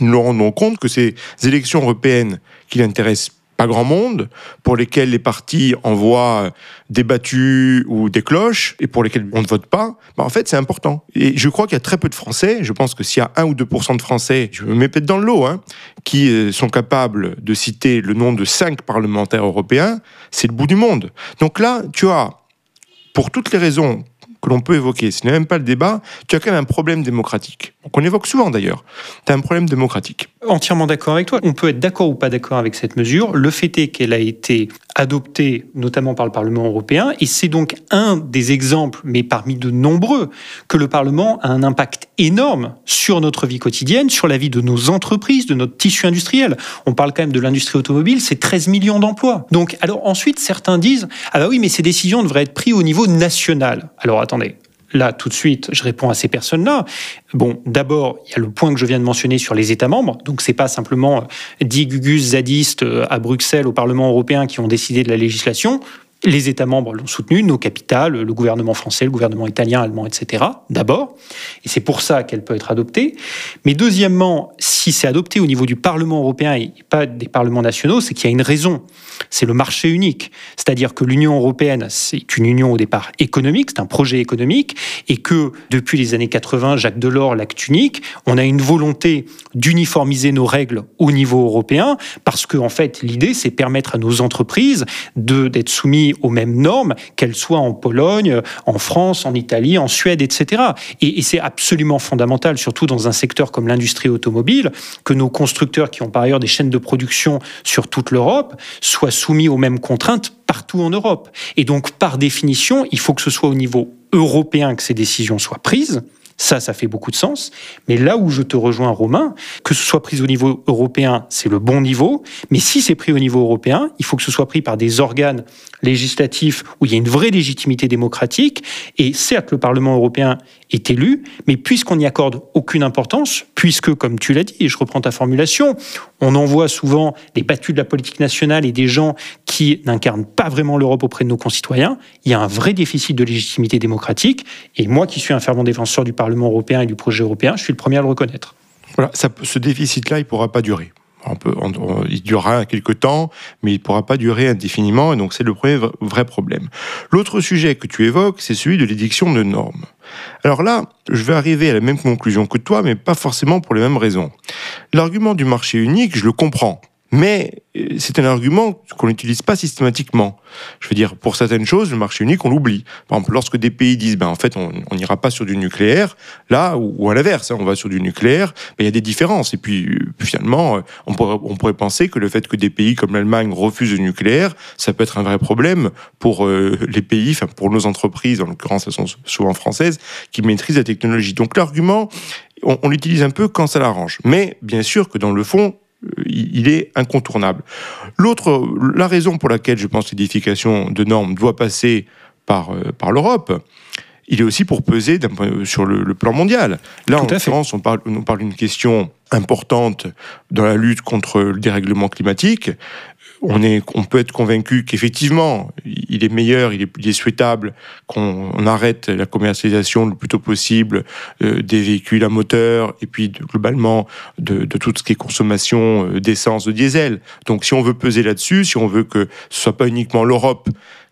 nous nous rendons compte que ces élections européennes qui l'intéressent pas grand monde, pour lesquels les partis envoient des battues ou des cloches, et pour lesquels on ne vote pas, bah en fait, c'est important. Et je crois qu'il y a très peu de Français, je pense que s'il y a 1 ou 2% de Français, je me mets peut-être dans le lot, hein, qui euh, sont capables de citer le nom de 5 parlementaires européens, c'est le bout du monde. Donc là, tu as, pour toutes les raisons que l'on peut évoquer, ce n'est même pas le débat, tu as quand même un problème démocratique. Qu'on évoque souvent d'ailleurs. Tu as un problème démocratique.
Entièrement d'accord avec toi. On peut être d'accord ou pas d'accord avec cette mesure. Le fait est qu'elle a été adoptée notamment par le Parlement européen et c'est donc un des exemples, mais parmi de nombreux, que le Parlement a un impact énorme sur notre vie quotidienne, sur la vie de nos entreprises, de notre tissu industriel. On parle quand même de l'industrie automobile, c'est 13 millions d'emplois. Donc, alors ensuite, certains disent, ah bah oui, mais ces décisions devraient être prises au niveau national. Alors attendez, là, tout de suite, je réponds à ces personnes-là. Bon, d'abord, il y a le point que je viens de mentionner sur les États membres. Donc, c'est pas simplement 10 gugus zadistes euh, à Bruxelles, au Parlement européen, qui ont décidé de la législation. Les États membres l'ont soutenu, nos capitales, le gouvernement français, le gouvernement italien, allemand, etc. D'abord. Et c'est pour ça qu'elle peut être adoptée. Mais deuxièmement, si c'est adopté au niveau du Parlement européen et pas des parlements nationaux, c'est qu'il y a une raison. C'est le marché unique. C'est-à-dire que l'Union européenne, c'est une union au départ économique, c'est un projet économique, et que depuis les années 80, Jacques Delors, l'acte unique, on a une volonté d'uniformiser nos règles au niveau européen, parce que, en fait, l'idée, c'est permettre à nos entreprises d'être soumises aux mêmes normes, qu'elles soient en Pologne, en France, en Italie, en Suède, etc. Et, et c'est absolument fondamental, surtout dans un secteur comme l'industrie automobile, que nos constructeurs, qui ont par ailleurs des chaînes de production sur toute l'Europe, soient soumis aux mêmes contraintes partout en Europe. Et donc, par définition, il faut que ce soit au niveau européen que ces décisions soient prises. Ça, ça fait beaucoup de sens. Mais là où je te rejoins, Romain, que ce soit pris au niveau européen, c'est le bon niveau. Mais si c'est pris au niveau européen, il faut que ce soit pris par des organes législatifs où il y a une vraie légitimité démocratique. Et certes, le Parlement européen est élu, mais puisqu'on n'y accorde aucune importance, puisque, comme tu l'as dit, et je reprends ta formulation, on envoie souvent des battus de la politique nationale et des gens qui n'incarnent pas vraiment l'Europe auprès de nos concitoyens, il y a un vrai déficit de légitimité démocratique. Et moi, qui suis un fervent défenseur du Parlement européen et du projet européen, je suis le premier à le reconnaître.
Voilà, ça, ce déficit-là, il ne pourra pas durer. Il durera quelques temps, mais il ne pourra pas durer indéfiniment, et donc c'est le premier vrai problème. L'autre sujet que tu évoques, c'est celui de l'édiction de normes. Alors là, je vais arriver à la même conclusion que toi, mais pas forcément pour les mêmes raisons. L'argument du marché unique, je le comprends. Mais euh, c'est un argument qu'on n'utilise pas systématiquement. Je veux dire, pour certaines choses, le marché unique, on l'oublie. Par exemple, lorsque des pays disent, ben, en fait, on n'ira pas sur du nucléaire, là, ou, à l'inverse, hein, on va sur du nucléaire, ben, il y a des différences. Et puis, euh, finalement, euh, on pourrait, on pourrait, penser que le fait que des pays comme l'Allemagne refusent le nucléaire, ça peut être un vrai problème pour les pays, enfin, pour nos entreprises, en l'occurrence, elles sont souvent françaises, qui maîtrisent la technologie. Donc, l'argument, on, on l'utilise un peu quand ça l'arrange. Mais, bien sûr que dans le fond, il est incontournable. L'autre, la raison pour laquelle je pense que l'édification de normes doit passer par, euh, par l'Europe, il est aussi pour peser sur le, plan mondial. Là, en l'occurrence, on parle, on parle d'une question importante dans la lutte contre le dérèglement climatique on, est, on peut être convaincu qu'effectivement, il est meilleur, il est, souhaitable qu'on arrête la commercialisation le plus tôt possible euh, des véhicules à moteur et puis globalement de, tout ce qui est consommation euh, d'essence, de diesel. Donc si on veut peser là-dessus, si on veut que ce soit pas uniquement l'Europe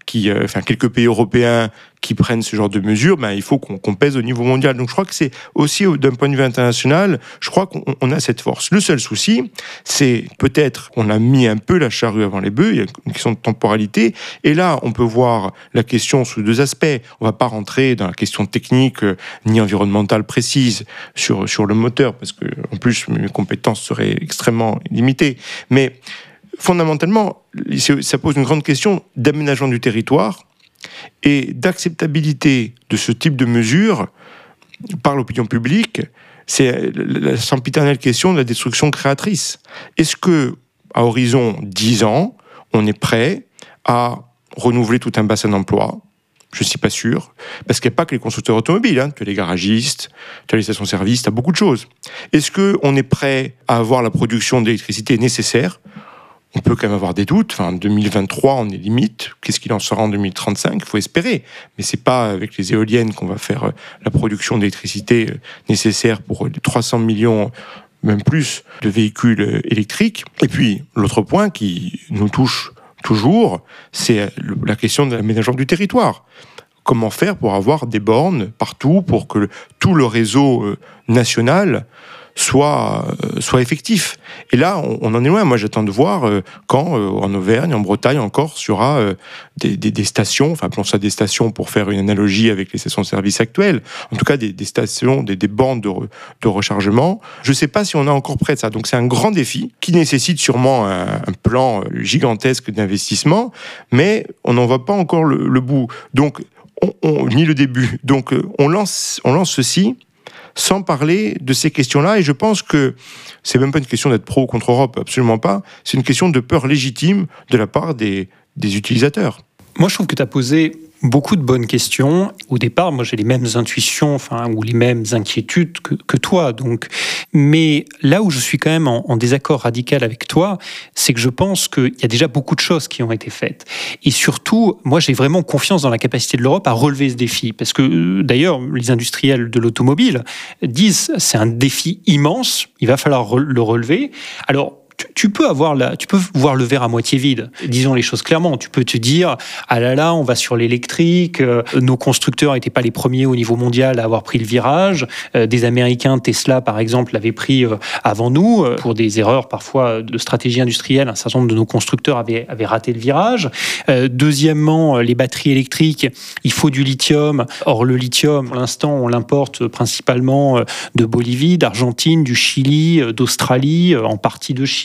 qui, euh, enfin quelques pays européens qui prennent ce genre de mesures, ben, il faut qu'on pèse au niveau mondial. Donc je crois que c'est aussi d'un point de vue international, je crois qu'on a cette force. Le seul souci, c'est peut-être qu'on a mis un peu la charrue avant les bœufs, il y a une question de temporalité, et là on peut voir la question sous deux aspects. On va pas rentrer dans la question technique euh, ni environnementale précise sur, sur le moteur, parce que en plus mes compétences seraient extrêmement limitées. Mais fondamentalement, ça pose une grande question d'aménagement du territoire et d'acceptabilité de ce type de mesures par l'opinion publique. C'est la sempiternelle question de la destruction créatrice. Est-ce que, à horizon 10 ans, on est prêt à renouveler tout un bassin d'emploi? Je ne suis pas sûr. Parce qu'il n'y a pas que les constructeurs automobiles. Hein. Tu as les garagistes, tu as les stations-service, tu as beaucoup de choses. Est-ce qu'on est prêt à avoir la production d'électricité nécessaire on peut quand même avoir des doutes. En 2023, on est limite. Qu'est-ce qu'il en sera en 2035 Il faut espérer. Mais c'est pas avec les éoliennes qu'on va faire euh, la production d'électricité euh, nécessaire pour 300 euh, millions même plus, de véhicules électriques. Et puis, l'autre point qui nous touche toujours, c'est la question de l'aménagement du territoire. Comment faire pour avoir des bornes partout, pour que tout le réseau national soit, euh, soit effectif. Et là, on, en est loin. Moi, j'attends de voir euh, quand, euh, en Auvergne, en Bretagne, en Corse, il y aura des, des, stations, enfin, appelons ça des stations pour faire une analogie avec les stations de service actuelles, en tout cas des, des stations, des, des bandes de, de rechargement. Je ne sais pas si on est encore près de ça. Donc, c'est un grand défi qui nécessite sûrement un, un plan gigantesque d'investissement, mais on n'en voit pas encore le, le bout. Donc, on, on, ni le début. Donc, on lance, on lance ceci sans parler de ces questions-là. Et je pense que c'est même pas une question d'être pro ou contre Europe, absolument pas. C'est une question de peur légitime de la part des, des utilisateurs.
Moi, je trouve que tu as posé beaucoup de bonnes questions. Au départ, moi, j'ai les mêmes intuitions, enfin, ou les mêmes inquiétudes que, que, toi. Donc, mais là où je suis quand même en, en désaccord radical avec toi, c'est que je pense qu'il y a déjà beaucoup de choses qui ont été faites. Et surtout, moi, j'ai vraiment confiance dans la capacité de l'Europe à relever ce défi, parce que euh, d'ailleurs, les industriels de l'automobile disent c'est un défi immense. Il va falloir le relever. Alors tu peux avoir la, tu peux voir le verre à moitié vide. Disons les choses clairement. Tu peux te dire, ah là là, on va sur l'électrique. Euh, nos constructeurs n'étaient pas les premiers au niveau mondial à avoir pris le virage. Euh, des Américains, Tesla par exemple, l'avaient pris euh, avant nous pour des erreurs parfois de stratégie industrielle. Un certain nombre de nos constructeurs avaient, avaient raté le virage. deuxièmement, les batteries électriques, il faut du lithium. Or le lithium, pour l'instant, on l'importe principalement de Bolivie, d'Argentine, du Chili, d'Australie, en partie de Chine.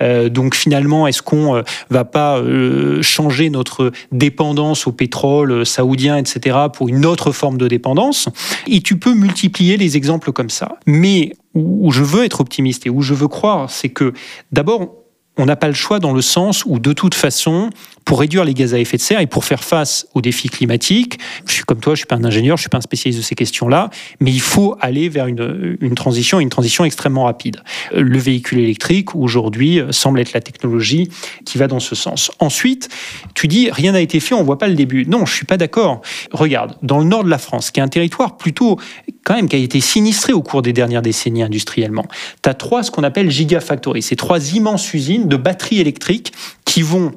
Euh, donc finalement, est-ce qu'on euh, va pas euh, changer notre dépendance au pétrole saoudien, etc., pour une autre forme de dépendance? Et tu peux multiplier les exemples comme ça. Mais où je veux être optimiste et où je veux croire, c'est que d'abord, on n'a pas le choix dans le sens où, de toute façon, pour réduire les gaz à effet de serre et pour faire face aux défis climatiques, je suis comme toi, je suis pas un ingénieur, je suis pas un spécialiste de ces questions-là, mais il faut aller vers une, une transition, une transition extrêmement rapide. Le véhicule électrique, aujourd'hui, semble être la technologie qui va dans ce sens. Ensuite, tu dis, rien n'a été fait, on voit pas le début. Non, je suis pas d'accord. Regarde, dans le nord de la France, qui est un territoire plutôt, quand même, qui a été sinistré au cours des dernières décennies industriellement, tu as trois, ce qu'on appelle gigafactories. C'est trois immenses usines de batteries électriques qui vont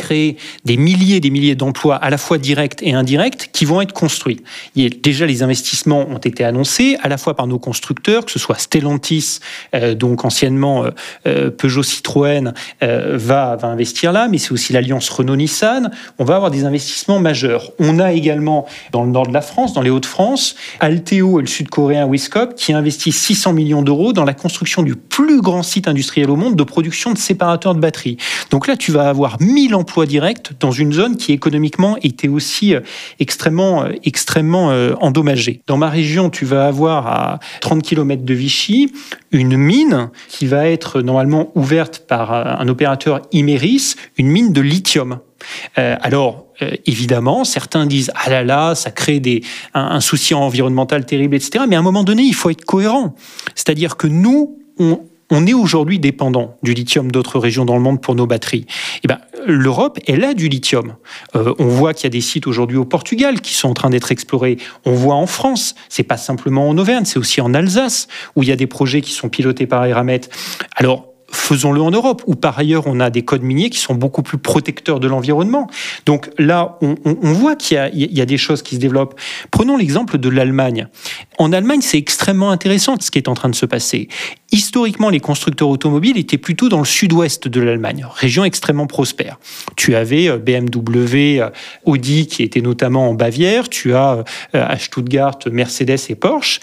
créer des milliers et des milliers d'emplois à la fois directs et indirects qui vont être construits. A, déjà, les investissements ont été annoncés à la fois par nos constructeurs, que ce soit Stellantis, euh, donc anciennement euh, euh Peugeot Citroën, va, va investir là, mais c'est aussi l'alliance Renault-Nissan. On va avoir des investissements majeurs. On a également dans le nord de la France, dans les Hauts-de-France, Alteo et le sud-coréen Wiscop qui investissent 600 millions d'euros dans la construction du plus grand site industriel au monde de production de séparateurs de batteries. Donc là, tu vas avoir 1000 emplois direct dans une zone qui économiquement était aussi euh, extrêmement, euh, extrêmement euh, endommagée. Dans ma région, tu vas avoir à 30 km de Vichy une mine qui va être normalement ouverte par un opérateur Imeris, une mine de lithium. alors, évidemment, certains disent ah là là, ça crée des, un, un souci environnemental terrible, etc. Mais à un moment donné, il faut être cohérent. C'est-à-dire que nous, on, on est aujourd'hui dépendant du lithium d'autres régions dans le monde pour nos batteries. Eh ben, L'Europe, elle a du lithium. Euh, on voit qu'il y a des sites aujourd'hui au Portugal qui sont en train d'être explorés. On voit en France, c'est pas simplement en Auvergne, c'est aussi en Alsace où il y a des projets qui sont pilotés par Eramet. Alors, faisons-le en Europe, où par ailleurs on a des codes miniers qui sont beaucoup plus protecteurs de l'environnement. Donc là, on, voit qu'il y, y, a des choses qui se développent. Prenons l'exemple de l'Allemagne. En Allemagne, c'est extrêmement intéressant ce qui est en train de se passer. Historiquement, les constructeurs automobiles étaient plutôt dans le sud-ouest de l'Allemagne, région extrêmement prospère. Tu avais euh, BMW, euh, Audi qui était notamment en Bavière, tu as euh, à Stuttgart Mercedes et Porsche.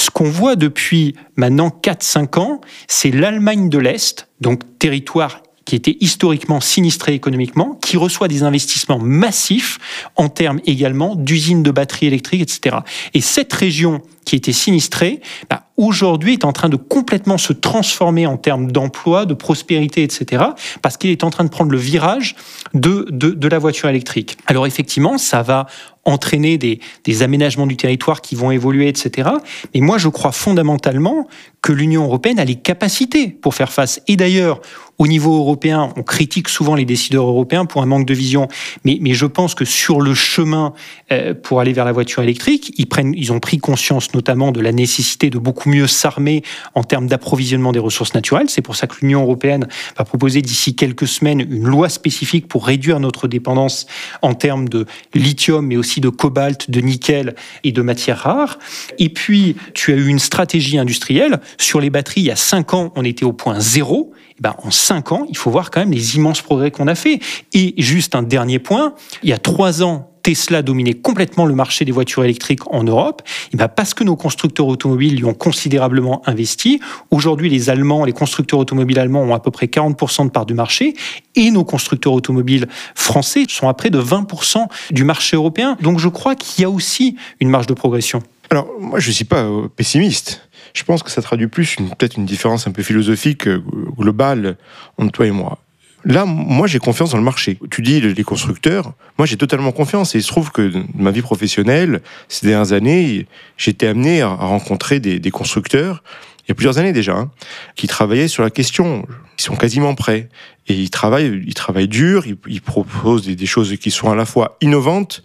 Ce qu'on voit depuis maintenant 4-5 ans, c'est l'Allemagne de l'Est, donc territoire qui était historiquement sinistré économiquement, qui reçoit des investissements massifs en termes également d'usines de batteries électriques, etc. Et cette région qui était sinistrée, bah, aujourd'hui est en train de complètement se transformer en termes d'emploi, de prospérité, etc., parce qu'il est en train de prendre le virage de, de, la voiture électrique. Alors effectivement, ça va entraîner des, des, aménagements du territoire qui vont évoluer, etc. Mais moi, je crois fondamentalement que l'Union européenne a les capacités pour faire face. Et d'ailleurs, au niveau européen, on critique souvent les décideurs européens pour un manque de vision, mais, mais je pense que sur le chemin euh, pour aller vers la voiture électrique, ils, prennent, ils ont pris conscience notamment de la nécessité de beaucoup mieux s'armer en termes d'approvisionnement des ressources naturelles. C'est pour ça que l'Union européenne va proposer d'ici quelques semaines une loi spécifique pour réduire notre dépendance en termes de lithium, mais aussi de cobalt, de nickel et de matières rares. Et puis, tu as eu une stratégie industrielle. Sur les batteries, il y a cinq ans, on était au point zéro. Eh ben, en cinq ans, il faut voir quand même les immenses progrès qu'on a fait. Et juste un dernier point, il y a trois ans, Tesla dominait complètement le marché des voitures électriques en Europe, et eh ben, parce que nos constructeurs automobiles y ont considérablement investi. Aujourd'hui, les Allemands, les constructeurs automobiles allemands ont à peu près 40% de part du marché et nos constructeurs automobiles français sont à près de 20% du marché européen. Donc je crois qu'il y a aussi une marge de progression.
Alors moi je ne suis pas euh, pessimiste. Je pense que ça traduit plus peut-être une différence un peu philosophique euh, globale entre toi et moi. Là, moi, j'ai confiance dans le marché. Tu dis les constructeurs, moi, j'ai totalement confiance. Et il se trouve que dans ma vie professionnelle, ces dernières années, été amené à rencontrer des, constructeurs, il y a plusieurs années déjà, hein, qui travaillaient sur la question. Ils sont quasiment prêts. Et ils travaillent, ils travaillent dur, ils, proposent des, des, choses qui sont à la fois innovantes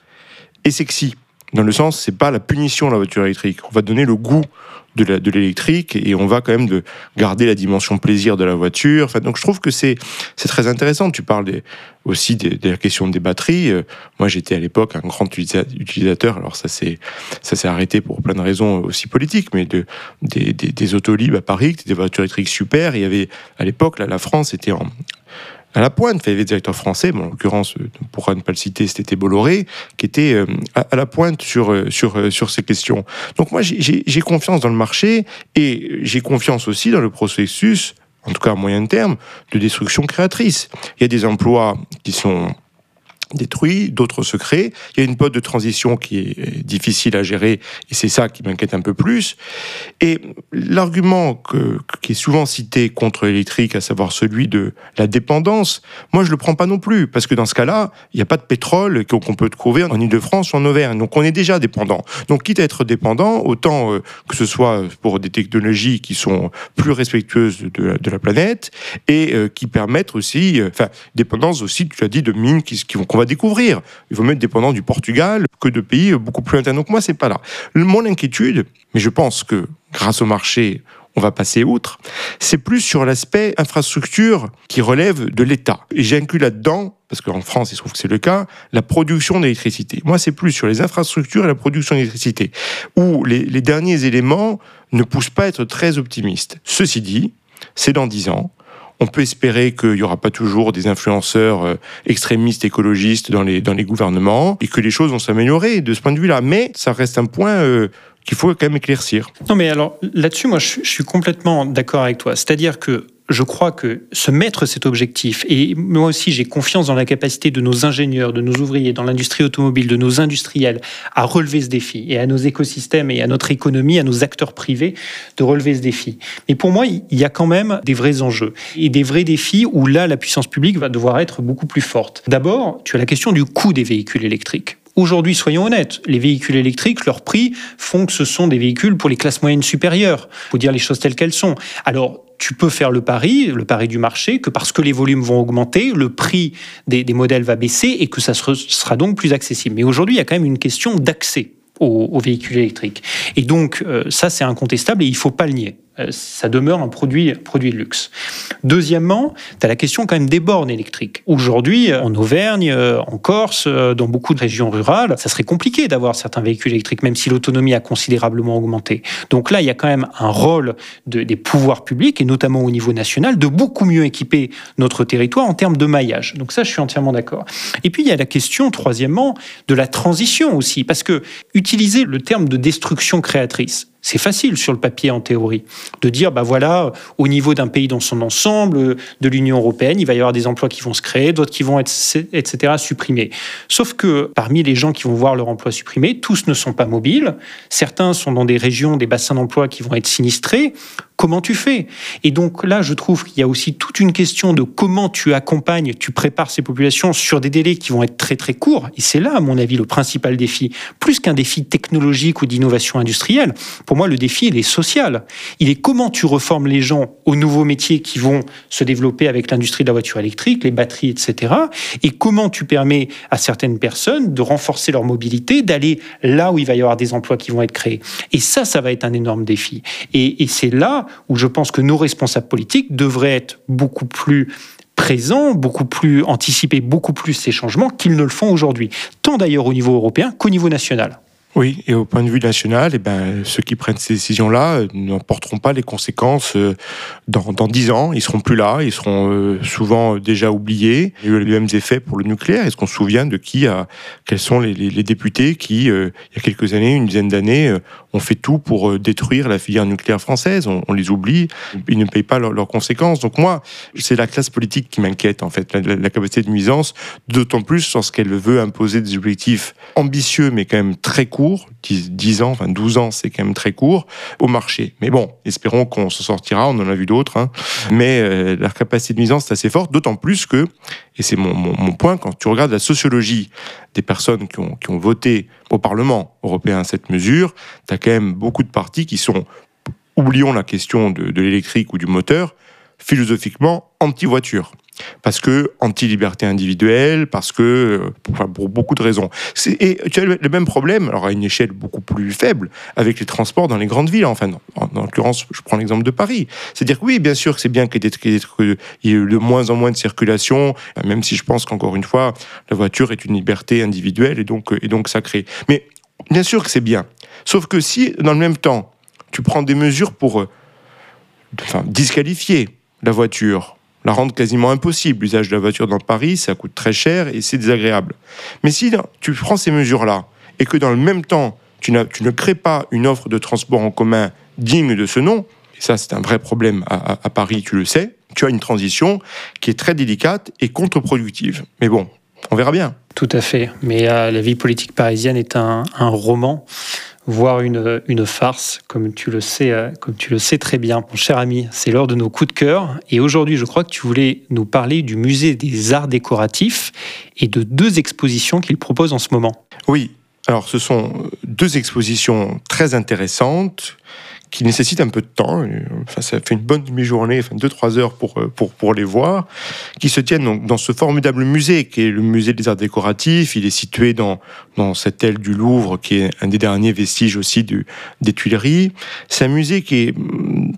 et sexy. Dans le sens, c'est pas la punition de la voiture électrique. On va donner le goût de l'électrique et on va quand même de garder la dimension plaisir de la voiture. Enfin, donc je trouve que c'est très intéressant. Tu parles aussi des, de la question des batteries. Euh, moi, j'étais à l'époque un grand utilisateur. Alors ça s'est ça s'est arrêté pour plein de raisons aussi politiques, mais de des, des, des autolibes à Paris, des voitures électriques super. Il y avait à l'époque la France était en à la pointe. il y avait des directeurs français, en l'occurrence, euh, pour ne pas le citer, c'était Bolloré, qui était euh, à, la pointe sur, euh, sur, sur ces questions. Donc moi, j'ai confiance dans le marché et j'ai confiance aussi dans le processus, en tout cas à moyen terme, de destruction créatrice. Il y a des emplois qui sont détruit, d'autres se créent. Il y a une période de transition qui est difficile à gérer et c'est ça qui m'inquiète un peu plus. Et l'argument qui est souvent cité contre l'électrique, à savoir celui de la dépendance, moi je le prends pas non plus parce que dans ce cas-là, il n'y a pas de pétrole qu'on peut trouver en Ile-de-France ou en Auvergne. Donc on est déjà dépendant. Donc quitte à être dépendant, autant euh, que ce soit pour des technologies qui sont plus respectueuses de, la planète et euh, qui permettent aussi, euh, enfin, dépendance aussi, tu as dit, de mines qui, qui vont découvrir. Il vaut mieux être dépendant du Portugal que de pays beaucoup plus lointains. Donc moi, c'est pas là. Mon inquiétude, mais je pense que grâce au marché, on va passer outre, c'est plus sur l'aspect infrastructure qui relève de l'État. Et j'inclus là-dedans, parce qu'en France, il se trouve que c'est le cas, la production d'électricité. Moi, c'est plus sur les infrastructures et la production d'électricité, où les, les derniers éléments ne poussent pas à être très optimistes. Ceci dit, c'est dans dix ans. On peut espérer qu'il n'y aura pas toujours des influenceurs euh, extrémistes écologistes dans les, dans les gouvernements et que les choses vont s'améliorer de ce point de vue-là. Mais ça reste un point euh, qu'il faut quand même éclaircir.
Non, mais alors là-dessus, moi, je, je suis complètement d'accord avec toi. C'est-à-dire que je crois que se mettre cet objectif, et moi aussi j'ai confiance dans la capacité de nos ingénieurs, de nos ouvriers, dans l'industrie automobile, de nos industriels, à relever ce défi, et à nos écosystèmes et à notre économie, à nos acteurs privés, de relever ce défi. Mais pour moi, il y a quand même des vrais enjeux, et des vrais défis où là, la puissance publique va devoir être beaucoup plus forte. D'abord, tu as la question du coût des véhicules électriques. Aujourd'hui, soyons honnêtes, les véhicules électriques, leur prix font que ce sont des véhicules pour les classes moyennes supérieures. Faut dire les choses telles qu'elles sont. Alors, tu peux faire le pari, le pari du marché, que parce que les volumes vont augmenter, le prix des, modèles va baisser et que ça sera donc plus accessible. Mais aujourd'hui, il y a quand même une question d'accès aux, véhicules électriques. Et donc, euh, ça, c'est incontestable et il ne faut pas le nier. Euh, ça demeure un produit, produit de luxe. Deuxièmement, tu as la question quand même des bornes électriques. Aujourd'hui, en Auvergne, euh, en Corse, euh, dans beaucoup de régions rurales, ça serait compliqué d'avoir certains véhicules électriques, même si l'autonomie a considérablement augmenté. Donc là, il y a quand même un rôle des pouvoirs publics, et notamment au niveau national, de beaucoup mieux équiper notre territoire en termes de maillage. Donc ça, je suis entièrement d'accord. Et puis, il y a la question, troisièmement, de la transition aussi, parce que utiliser le terme de destruction créatrice, c'est facile sur le papier en théorie de dire bah voilà au niveau d'un pays dans son ensemble de l'Union européenne il va y avoir des emplois qui vont se créer d'autres qui vont être etc supprimés sauf que parmi les gens qui vont voir leur emploi supprimé tous ne sont pas mobiles certains sont dans des régions des bassins d'emploi qui vont être sinistrés comment tu fais? Et donc là, je trouve qu'il y a aussi toute une question de comment tu accompagnes, tu prépares ces populations sur des délais qui vont être très très courts. Et c'est là, à mon avis, le principal défi, plus qu'un défi technologique ou d'innovation industrielle. Pour moi, le défi, il est social. Il est comment tu reformes les gens aux nouveaux métiers qui vont se développer avec l'industrie de la voiture électrique, les batteries, etc. Et comment tu permets à certaines personnes de renforcer leur mobilité, d'aller là où il va y avoir des emplois qui vont être créés. Et ça, ça va être un énorme défi. Et, et c'est là où je pense que nos responsables politiques devraient être beaucoup plus présents, beaucoup plus anticipés, beaucoup plus ces changements qu'ils ne le font aujourd'hui, tant d'ailleurs au niveau européen qu'au niveau national.
Oui, et au point de vue national, eh ben, ceux qui prennent ces décisions-là euh, n'en porteront pas les conséquences euh, dans, dans 10 ans. Ils seront plus là, ils seront euh, souvent déjà oubliés. Il y a eu les mêmes effets pour le nucléaire. Est-ce qu'on se souvient de qui a, quels sont les, députés qui, il y a quelques années, une dizaine d'années, ont fait tout pour détruire la filière nucléaire française on, on, les oublie, ils ne payent pas leurs, leurs conséquences. Donc moi, c'est la classe politique qui m'inquiète, en fait, la, la capacité de nuisance, d'autant plus lorsqu'elle veut imposer des objectifs ambitieux, mais quand même très courts 10, ans, enfin 12 ans, c'est quand même très court, au marché. Mais bon, espérons qu'on se sortira, on en a vu d'autres, hein. mais euh, leur capacité de nuisance est assez forte, d'autant plus que, et c'est mon, mon, mon, point, quand tu regardes la sociologie des personnes qui ont, qui ont voté au Parlement européen cette mesure, tu as quand même beaucoup de partis qui sont, oublions la question de, de l'électrique ou du moteur, philosophiquement anti-voiture parce que anti-liberté individuelle, parce que euh, pour beaucoup de raisons. Et tu as le même problème, alors à une échelle beaucoup plus faible, avec les transports dans les grandes villes. Enfin, en, en l'occurrence, je prends l'exemple de Paris. C'est-à-dire que oui, bien sûr, c'est bien qu'il y, ait de moins en moins de circulation, même si je pense qu'encore une fois, la voiture est une liberté individuelle et donc, sacrée. Mais bien sûr que c'est bien. Sauf que si, dans le même temps, tu prends des mesures pour euh, disqualifier la voiture, la rendre quasiment impossible. L'usage de la voiture dans Paris, ça coûte très cher et c'est désagréable. Mais si tu prends ces mesures-là et que dans le même temps, tu, ne crées pas une offre de transport en commun digne de ce nom, et ça c'est un vrai problème à, Paris, tu le sais, tu as une transition qui est très délicate et contre-productive. Mais bon, on verra bien.
Tout à fait. Mais euh, la vie politique parisienne est un roman voire une, farce, comme tu le sais, euh, comme tu le sais très bien, mon cher ami. C'est l'heure de nos coups de cœur. Et aujourd'hui, je crois que tu voulais nous parler du musée des arts décoratifs et de deux expositions qu'il propose en ce moment.
Oui. Alors, ce sont deux expositions très intéressantes qui nécessitent un peu de temps. Enfin, ça fait une bonne demi-journée, enfin deux trois heures pour, pour, pour les voir, qui se tiennent donc dans ce formidable musée qui est le musée des arts décoratifs. Il est situé dans, dans cette aile du Louvre qui est un des derniers vestiges aussi du, des Tuileries. C'est un musée qui est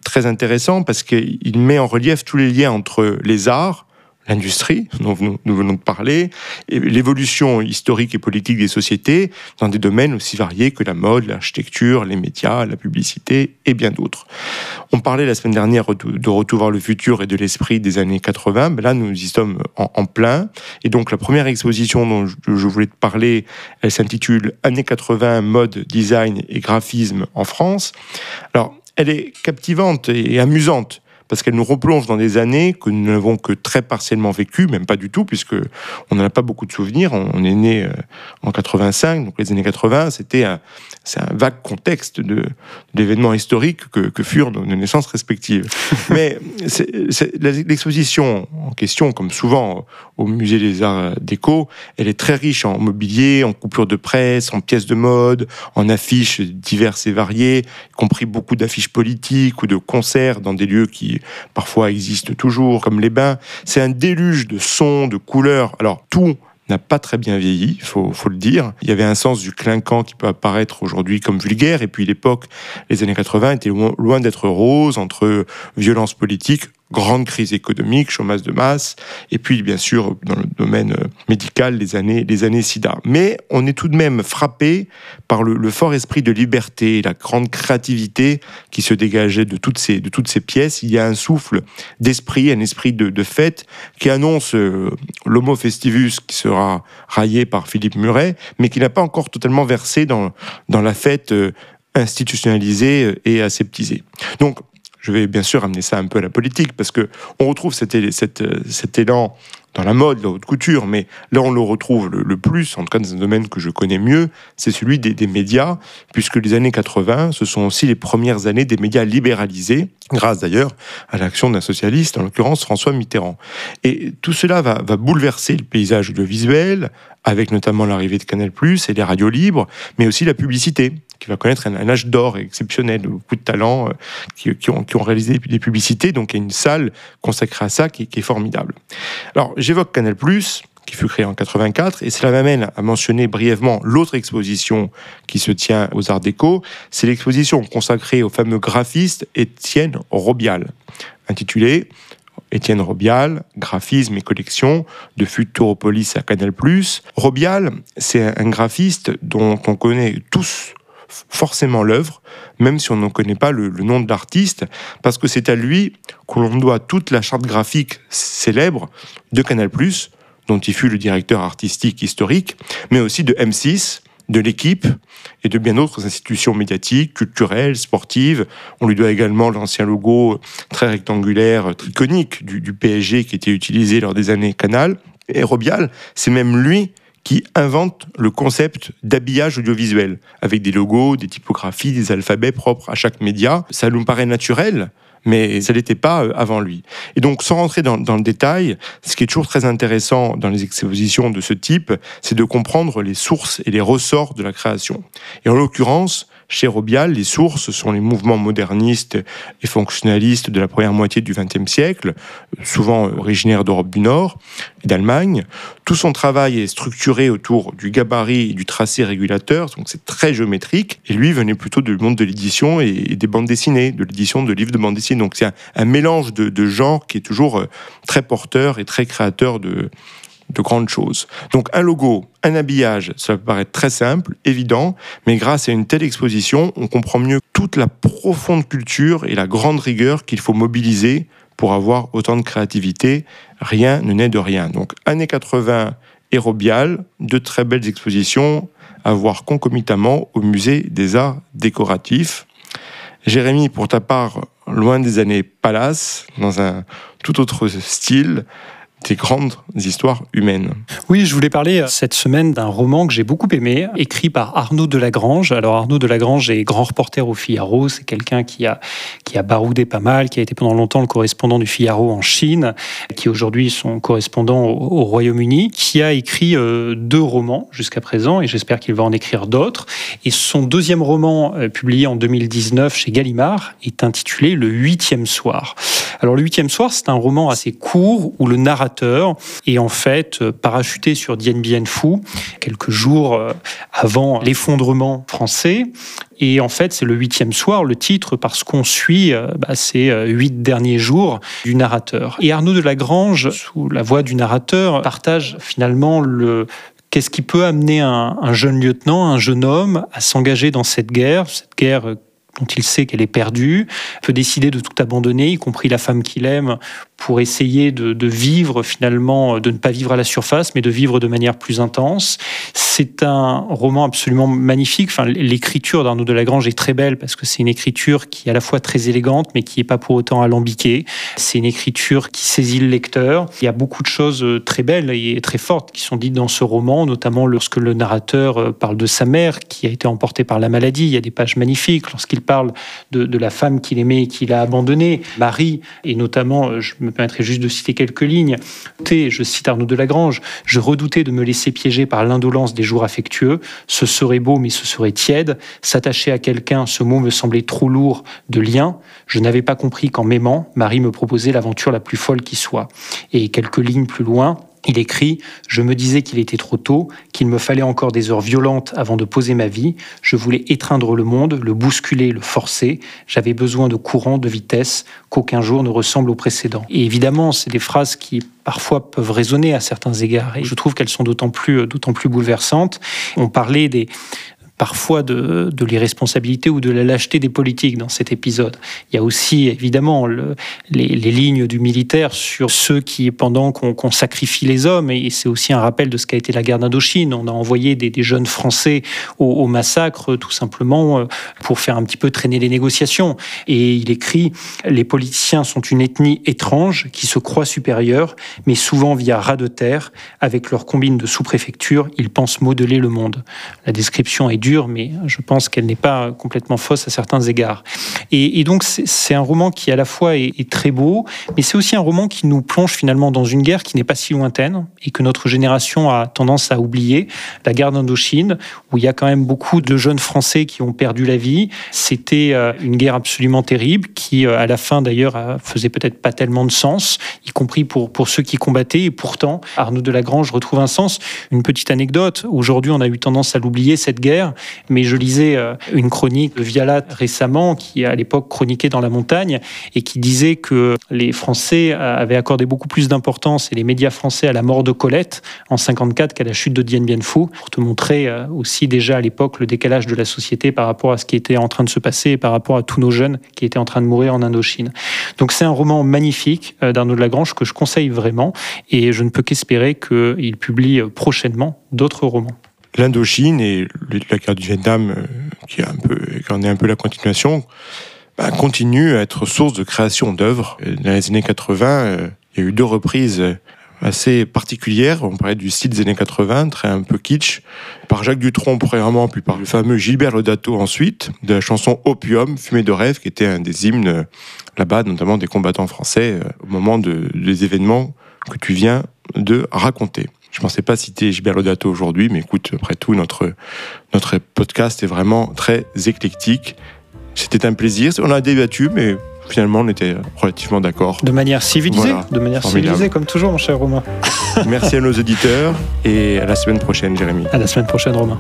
très intéressant parce qu'il met en relief tous les liens entre les arts, l'industrie dont nous, venons de parler, l'évolution historique et politique des sociétés dans des domaines aussi variés que la mode, l'architecture, les médias, la publicité et bien d'autres. On parlait la semaine dernière de Retour le futur et de l'esprit des années 80, mais là nous y sommes en, plein. Et donc la première exposition dont je voulais te parler, elle s'intitule Années 80, mode, design et graphisme en France. Alors elle est captivante et amusante parce qu'elle nous replonge dans des années que nous n'avons que très partiellement vécues, même pas du tout, puisque on n'en a pas beaucoup de souvenirs. On est né euh, en 85, donc les années 80, c'était un, un vague contexte de, d'événements historiques que, que furent nos, naissances respectives. Mais l'exposition en question, comme souvent au musée des arts déco, elle est très riche en mobilier, en coupures de presse, en pièces de mode, en affiches diverses et variées, y compris beaucoup d'affiches politiques ou de concerts dans des lieux qui parfois existent toujours, comme les bains. C'est un déluge de sons, de couleurs. Alors tout n'a pas très bien vieilli, il faut, faut, le dire. Il y avait un sens du clinquant qui peut apparaître aujourd'hui comme vulgaire, et puis l'époque, les années 80, était loin, loin d'être rose, entre violence politique, grande crise économique, chômage de masse, et puis bien sûr dans le domaine euh, médical les années les années SIDA. Mais on est tout de même frappé par le, le fort esprit de liberté, la grande créativité qui se dégageait de toutes ces de toutes ces pièces. Il y a un souffle d'esprit, un esprit de, de fête qui annonce euh, l'homo festivus qui sera raillé par Philippe Muret, mais qui n'a pas encore totalement versé dans dans la fête euh, institutionnalisée et aseptisée. Donc je vais bien sûr amener ça un peu à la politique, parce que on retrouve cet, cet élan dans la mode, la haute couture, mais là on le retrouve le, plus, en tout cas dans un domaine que je connais mieux, c'est celui des, des, médias, puisque les années 80, ce sont aussi les premières années des médias libéralisés, grâce d'ailleurs à l'action d'un socialiste, en l'occurrence François Mitterrand. Et tout cela va, va bouleverser le paysage audiovisuel, avec notamment l'arrivée de Canal+, et les radios libres, mais aussi la publicité. qui va connaître un, âge d'or exceptionnel, beaucoup de talents qui, ont, qui, ont, réalisé des publicités. Donc il y a une salle consacrée à ça qui, est formidable. Alors j'évoque Canal+, qui fut créé en 84, et cela m'amène à mentionner brièvement l'autre exposition qui se tient aux Arts Déco, c'est l'exposition consacrée au fameux graphiste Étienne Robial, intitulée Étienne Robial, graphisme et collection de Futuropolis à Canal+. Robial, c'est un graphiste dont on connaît tous forcément l'œuvre, même si on n'en connaît pas le, le nom de l'artiste, parce que c'est à lui qu'on doit toute la charte graphique célèbre de Canal+, dont il fut le directeur artistique historique, mais aussi de M6, de l'équipe et de bien d'autres institutions médiatiques, culturelles, sportives. On lui doit également l'ancien logo très rectangulaire, triconique du, du, PSG qui était utilisé lors des années Canal. Et Robial, c'est même lui qui invente le concept d'habillage audiovisuel, avec des logos, des typographies, des alphabets propres à chaque média. Ça nous paraît naturel, mais ça n'était pas euh, avant lui. Et donc, sans rentrer dans, dans, le détail, ce qui est toujours très intéressant dans les expositions de ce type, c'est de comprendre les sources et les ressorts de la création. Et en l'occurrence, chez Robial, les sources sont les mouvements modernistes et fonctionnalistes de la première moitié du XXe siècle, souvent originaires d'Europe du Nord et d'Allemagne. Tout son travail est structuré autour du gabarit et du tracé régulateur, donc c'est très géométrique. Et lui venait plutôt du monde de l'édition et des bandes dessinées, de l'édition de livres de bandes dessinées. Donc c'est un, mélange de, de genres qui est toujours euh, très porteur et très créateur de, de grandes choses. Donc un logo, un habillage, ça peut paraître très simple, évident, mais grâce à une telle exposition, on comprend mieux toute la profonde culture et la grande rigueur qu'il faut mobiliser pour avoir autant de créativité. Rien ne naît de rien. Donc années 80 et Robial, très belles expositions à voir concomitamment au musée des arts décoratifs. Jérémy, pour ta part, loin des années Palace, dans un tout autre style, des grandes histoires humaines.
Oui, je voulais parler euh, cette semaine d'un roman que j'ai beaucoup aimé, écrit par Arnaud Delagrange. Alors Arnaud Delagrange est grand reporter au Figaro, c'est quelqu'un qui a, qui a baroudé pas mal, qui a été pendant longtemps le correspondant du Figaro en Chine, qui est aujourd'hui son correspondant au, Royaume-Uni, qui a écrit euh, deux romans jusqu'à présent, et j'espère qu'il va en écrire d'autres. Et son deuxième roman, euh, publié en 2019 chez Gallimard, est intitulé Le huitième soir. Alors le huitième soir, c'est un roman assez court où le narrateur et en fait euh, parachuté sur Dien Bien Phu quelques jours euh, avant l'effondrement français. Et en fait, c'est le huitième soir, le titre, parce qu'on suit euh, bah, ces huit derniers jours du narrateur. Et Arnaud de Lagrange, sous la voix du narrateur, partage finalement le, Qu'est-ce qui peut amener un, un, jeune lieutenant, un jeune homme, à s'engager dans cette guerre, cette guerre dont il sait qu'elle est perdue, peut décider de tout abandonner, y compris la femme qu'il aime, pour essayer de, vivre finalement, de ne pas vivre à la surface, mais de vivre de manière plus intense. C'est un roman absolument magnifique. Enfin, l'écriture d'Arnaud de Lagrange est très belle parce que c'est une écriture qui est à la fois très élégante, mais qui n'est pas pour autant alambiquée. C'est une écriture qui saisit le lecteur. Il y a beaucoup de choses euh, très belles et très fortes qui sont dites dans ce roman, notamment lorsque le narrateur euh, parle de sa mère qui a été emportée par la maladie. Il y a des pages magnifiques. Lorsqu'il parle de, la femme qu'il aimait et qu'il a abandonnée, Marie, et notamment, euh, permettrai juste de citer quelques lignes. Je cite Arnaud de Lagrange, je redoutais de me laisser piéger par l'indolence des jours affectueux. Ce serait beau, mais ce serait tiède. S'attacher à quelqu'un, ce mot me semblait trop lourd de lien. Je n'avais pas compris qu'en m'aimant, Marie me proposait l'aventure la plus folle qui soit. Et quelques lignes plus loin, il écrit Je me disais qu'il était trop tôt, qu'il me fallait encore des heures violentes avant de poser ma vie. Je voulais étreindre le monde, le bousculer, le forcer. J'avais besoin de courant, de vitesse, qu'aucun jour ne ressemble au précédent. Et évidemment, c'est des phrases qui parfois peuvent résonner à certains égards. Et je trouve qu'elles sont d'autant plus, d'autant plus bouleversantes. On parlait des, parfois de, l'irresponsabilité ou de la lâcheté des politiques dans cet épisode. Il y a aussi évidemment le, les, lignes du militaire sur ceux qui, pendant qu'on sacrifie les hommes, et c'est aussi un rappel de ce qu'a été la guerre d'Indochine, on a envoyé des, jeunes Français au, au, massacre tout simplement euh, pour faire un petit peu traîner les négociations. Et il écrit, les politiciens sont une ethnie étrange qui se croit supérieure, mais souvent via ras de terre, avec leur combine de sous-préfecture, ils pensent modeler le monde. La description est dure, mais je pense qu'elle n'est pas complètement fausse à certains égards. Et, donc c'est un roman qui à la fois est, très beau, mais c'est aussi un roman qui nous plonge finalement dans une guerre qui n'est pas si lointaine et que notre génération a tendance à oublier, la guerre d'Indochine, où il y a quand même beaucoup de jeunes Français qui ont perdu la vie. C'était euh, une guerre absolument terrible qui, euh, à la fin d'ailleurs, faisait peut-être pas tellement de sens, y compris pour, pour ceux qui combattaient. Et pourtant, Arnaud de Lagrange retrouve un sens. Une petite anecdote, aujourd'hui on a eu tendance à l'oublier, cette guerre, mais je lisais euh, une chronique de Vialat récemment, qui à l'époque chroniquait dans la montagne, et qui disait que les Français avaient accordé beaucoup plus d'importance, et les médias français, à la mort de Colette en 54 qu'à la chute de Dien Bien Phu, pour te montrer euh, aussi déjà à l'époque le décalage de la société par rapport à ce qui était en train de se passer et par rapport à tous nos jeunes qui étaient en train de mourir en Indochine. Donc c'est un roman magnifique euh, d'Arnaud Lagrange que je conseille vraiment, et je ne peux qu'espérer qu'il publie prochainement d'autres romans
l'Indochine et la guerre du Vietnam, euh, qui, est un peu, en est un peu la continuation, bah, continue à être source de création d'œuvres. Dans les années 80, euh, il y a eu deux reprises assez particulières. On parlait du style des années 80, très un peu kitsch, par Jacques Dutronc premièrement, puis par le fameux Gilbert Lodato ensuite, de la chanson Opium, Fumée de rêve, qui était un des hymnes euh, là-bas, notamment des combattants français, au moment de, des événements que tu viens de raconter. Je ne pensais pas citer Gilbert Lodato aujourd'hui, mais écoute, après tout, notre, notre podcast est vraiment très éclectique. C'était un plaisir. On a débattu, mais finalement, on était relativement d'accord.
De manière civilisée, de manière civilisée, comme toujours, mon cher Romain.
Merci à nos auditeurs et à la semaine prochaine, Jérémy.
À la semaine prochaine, Romain.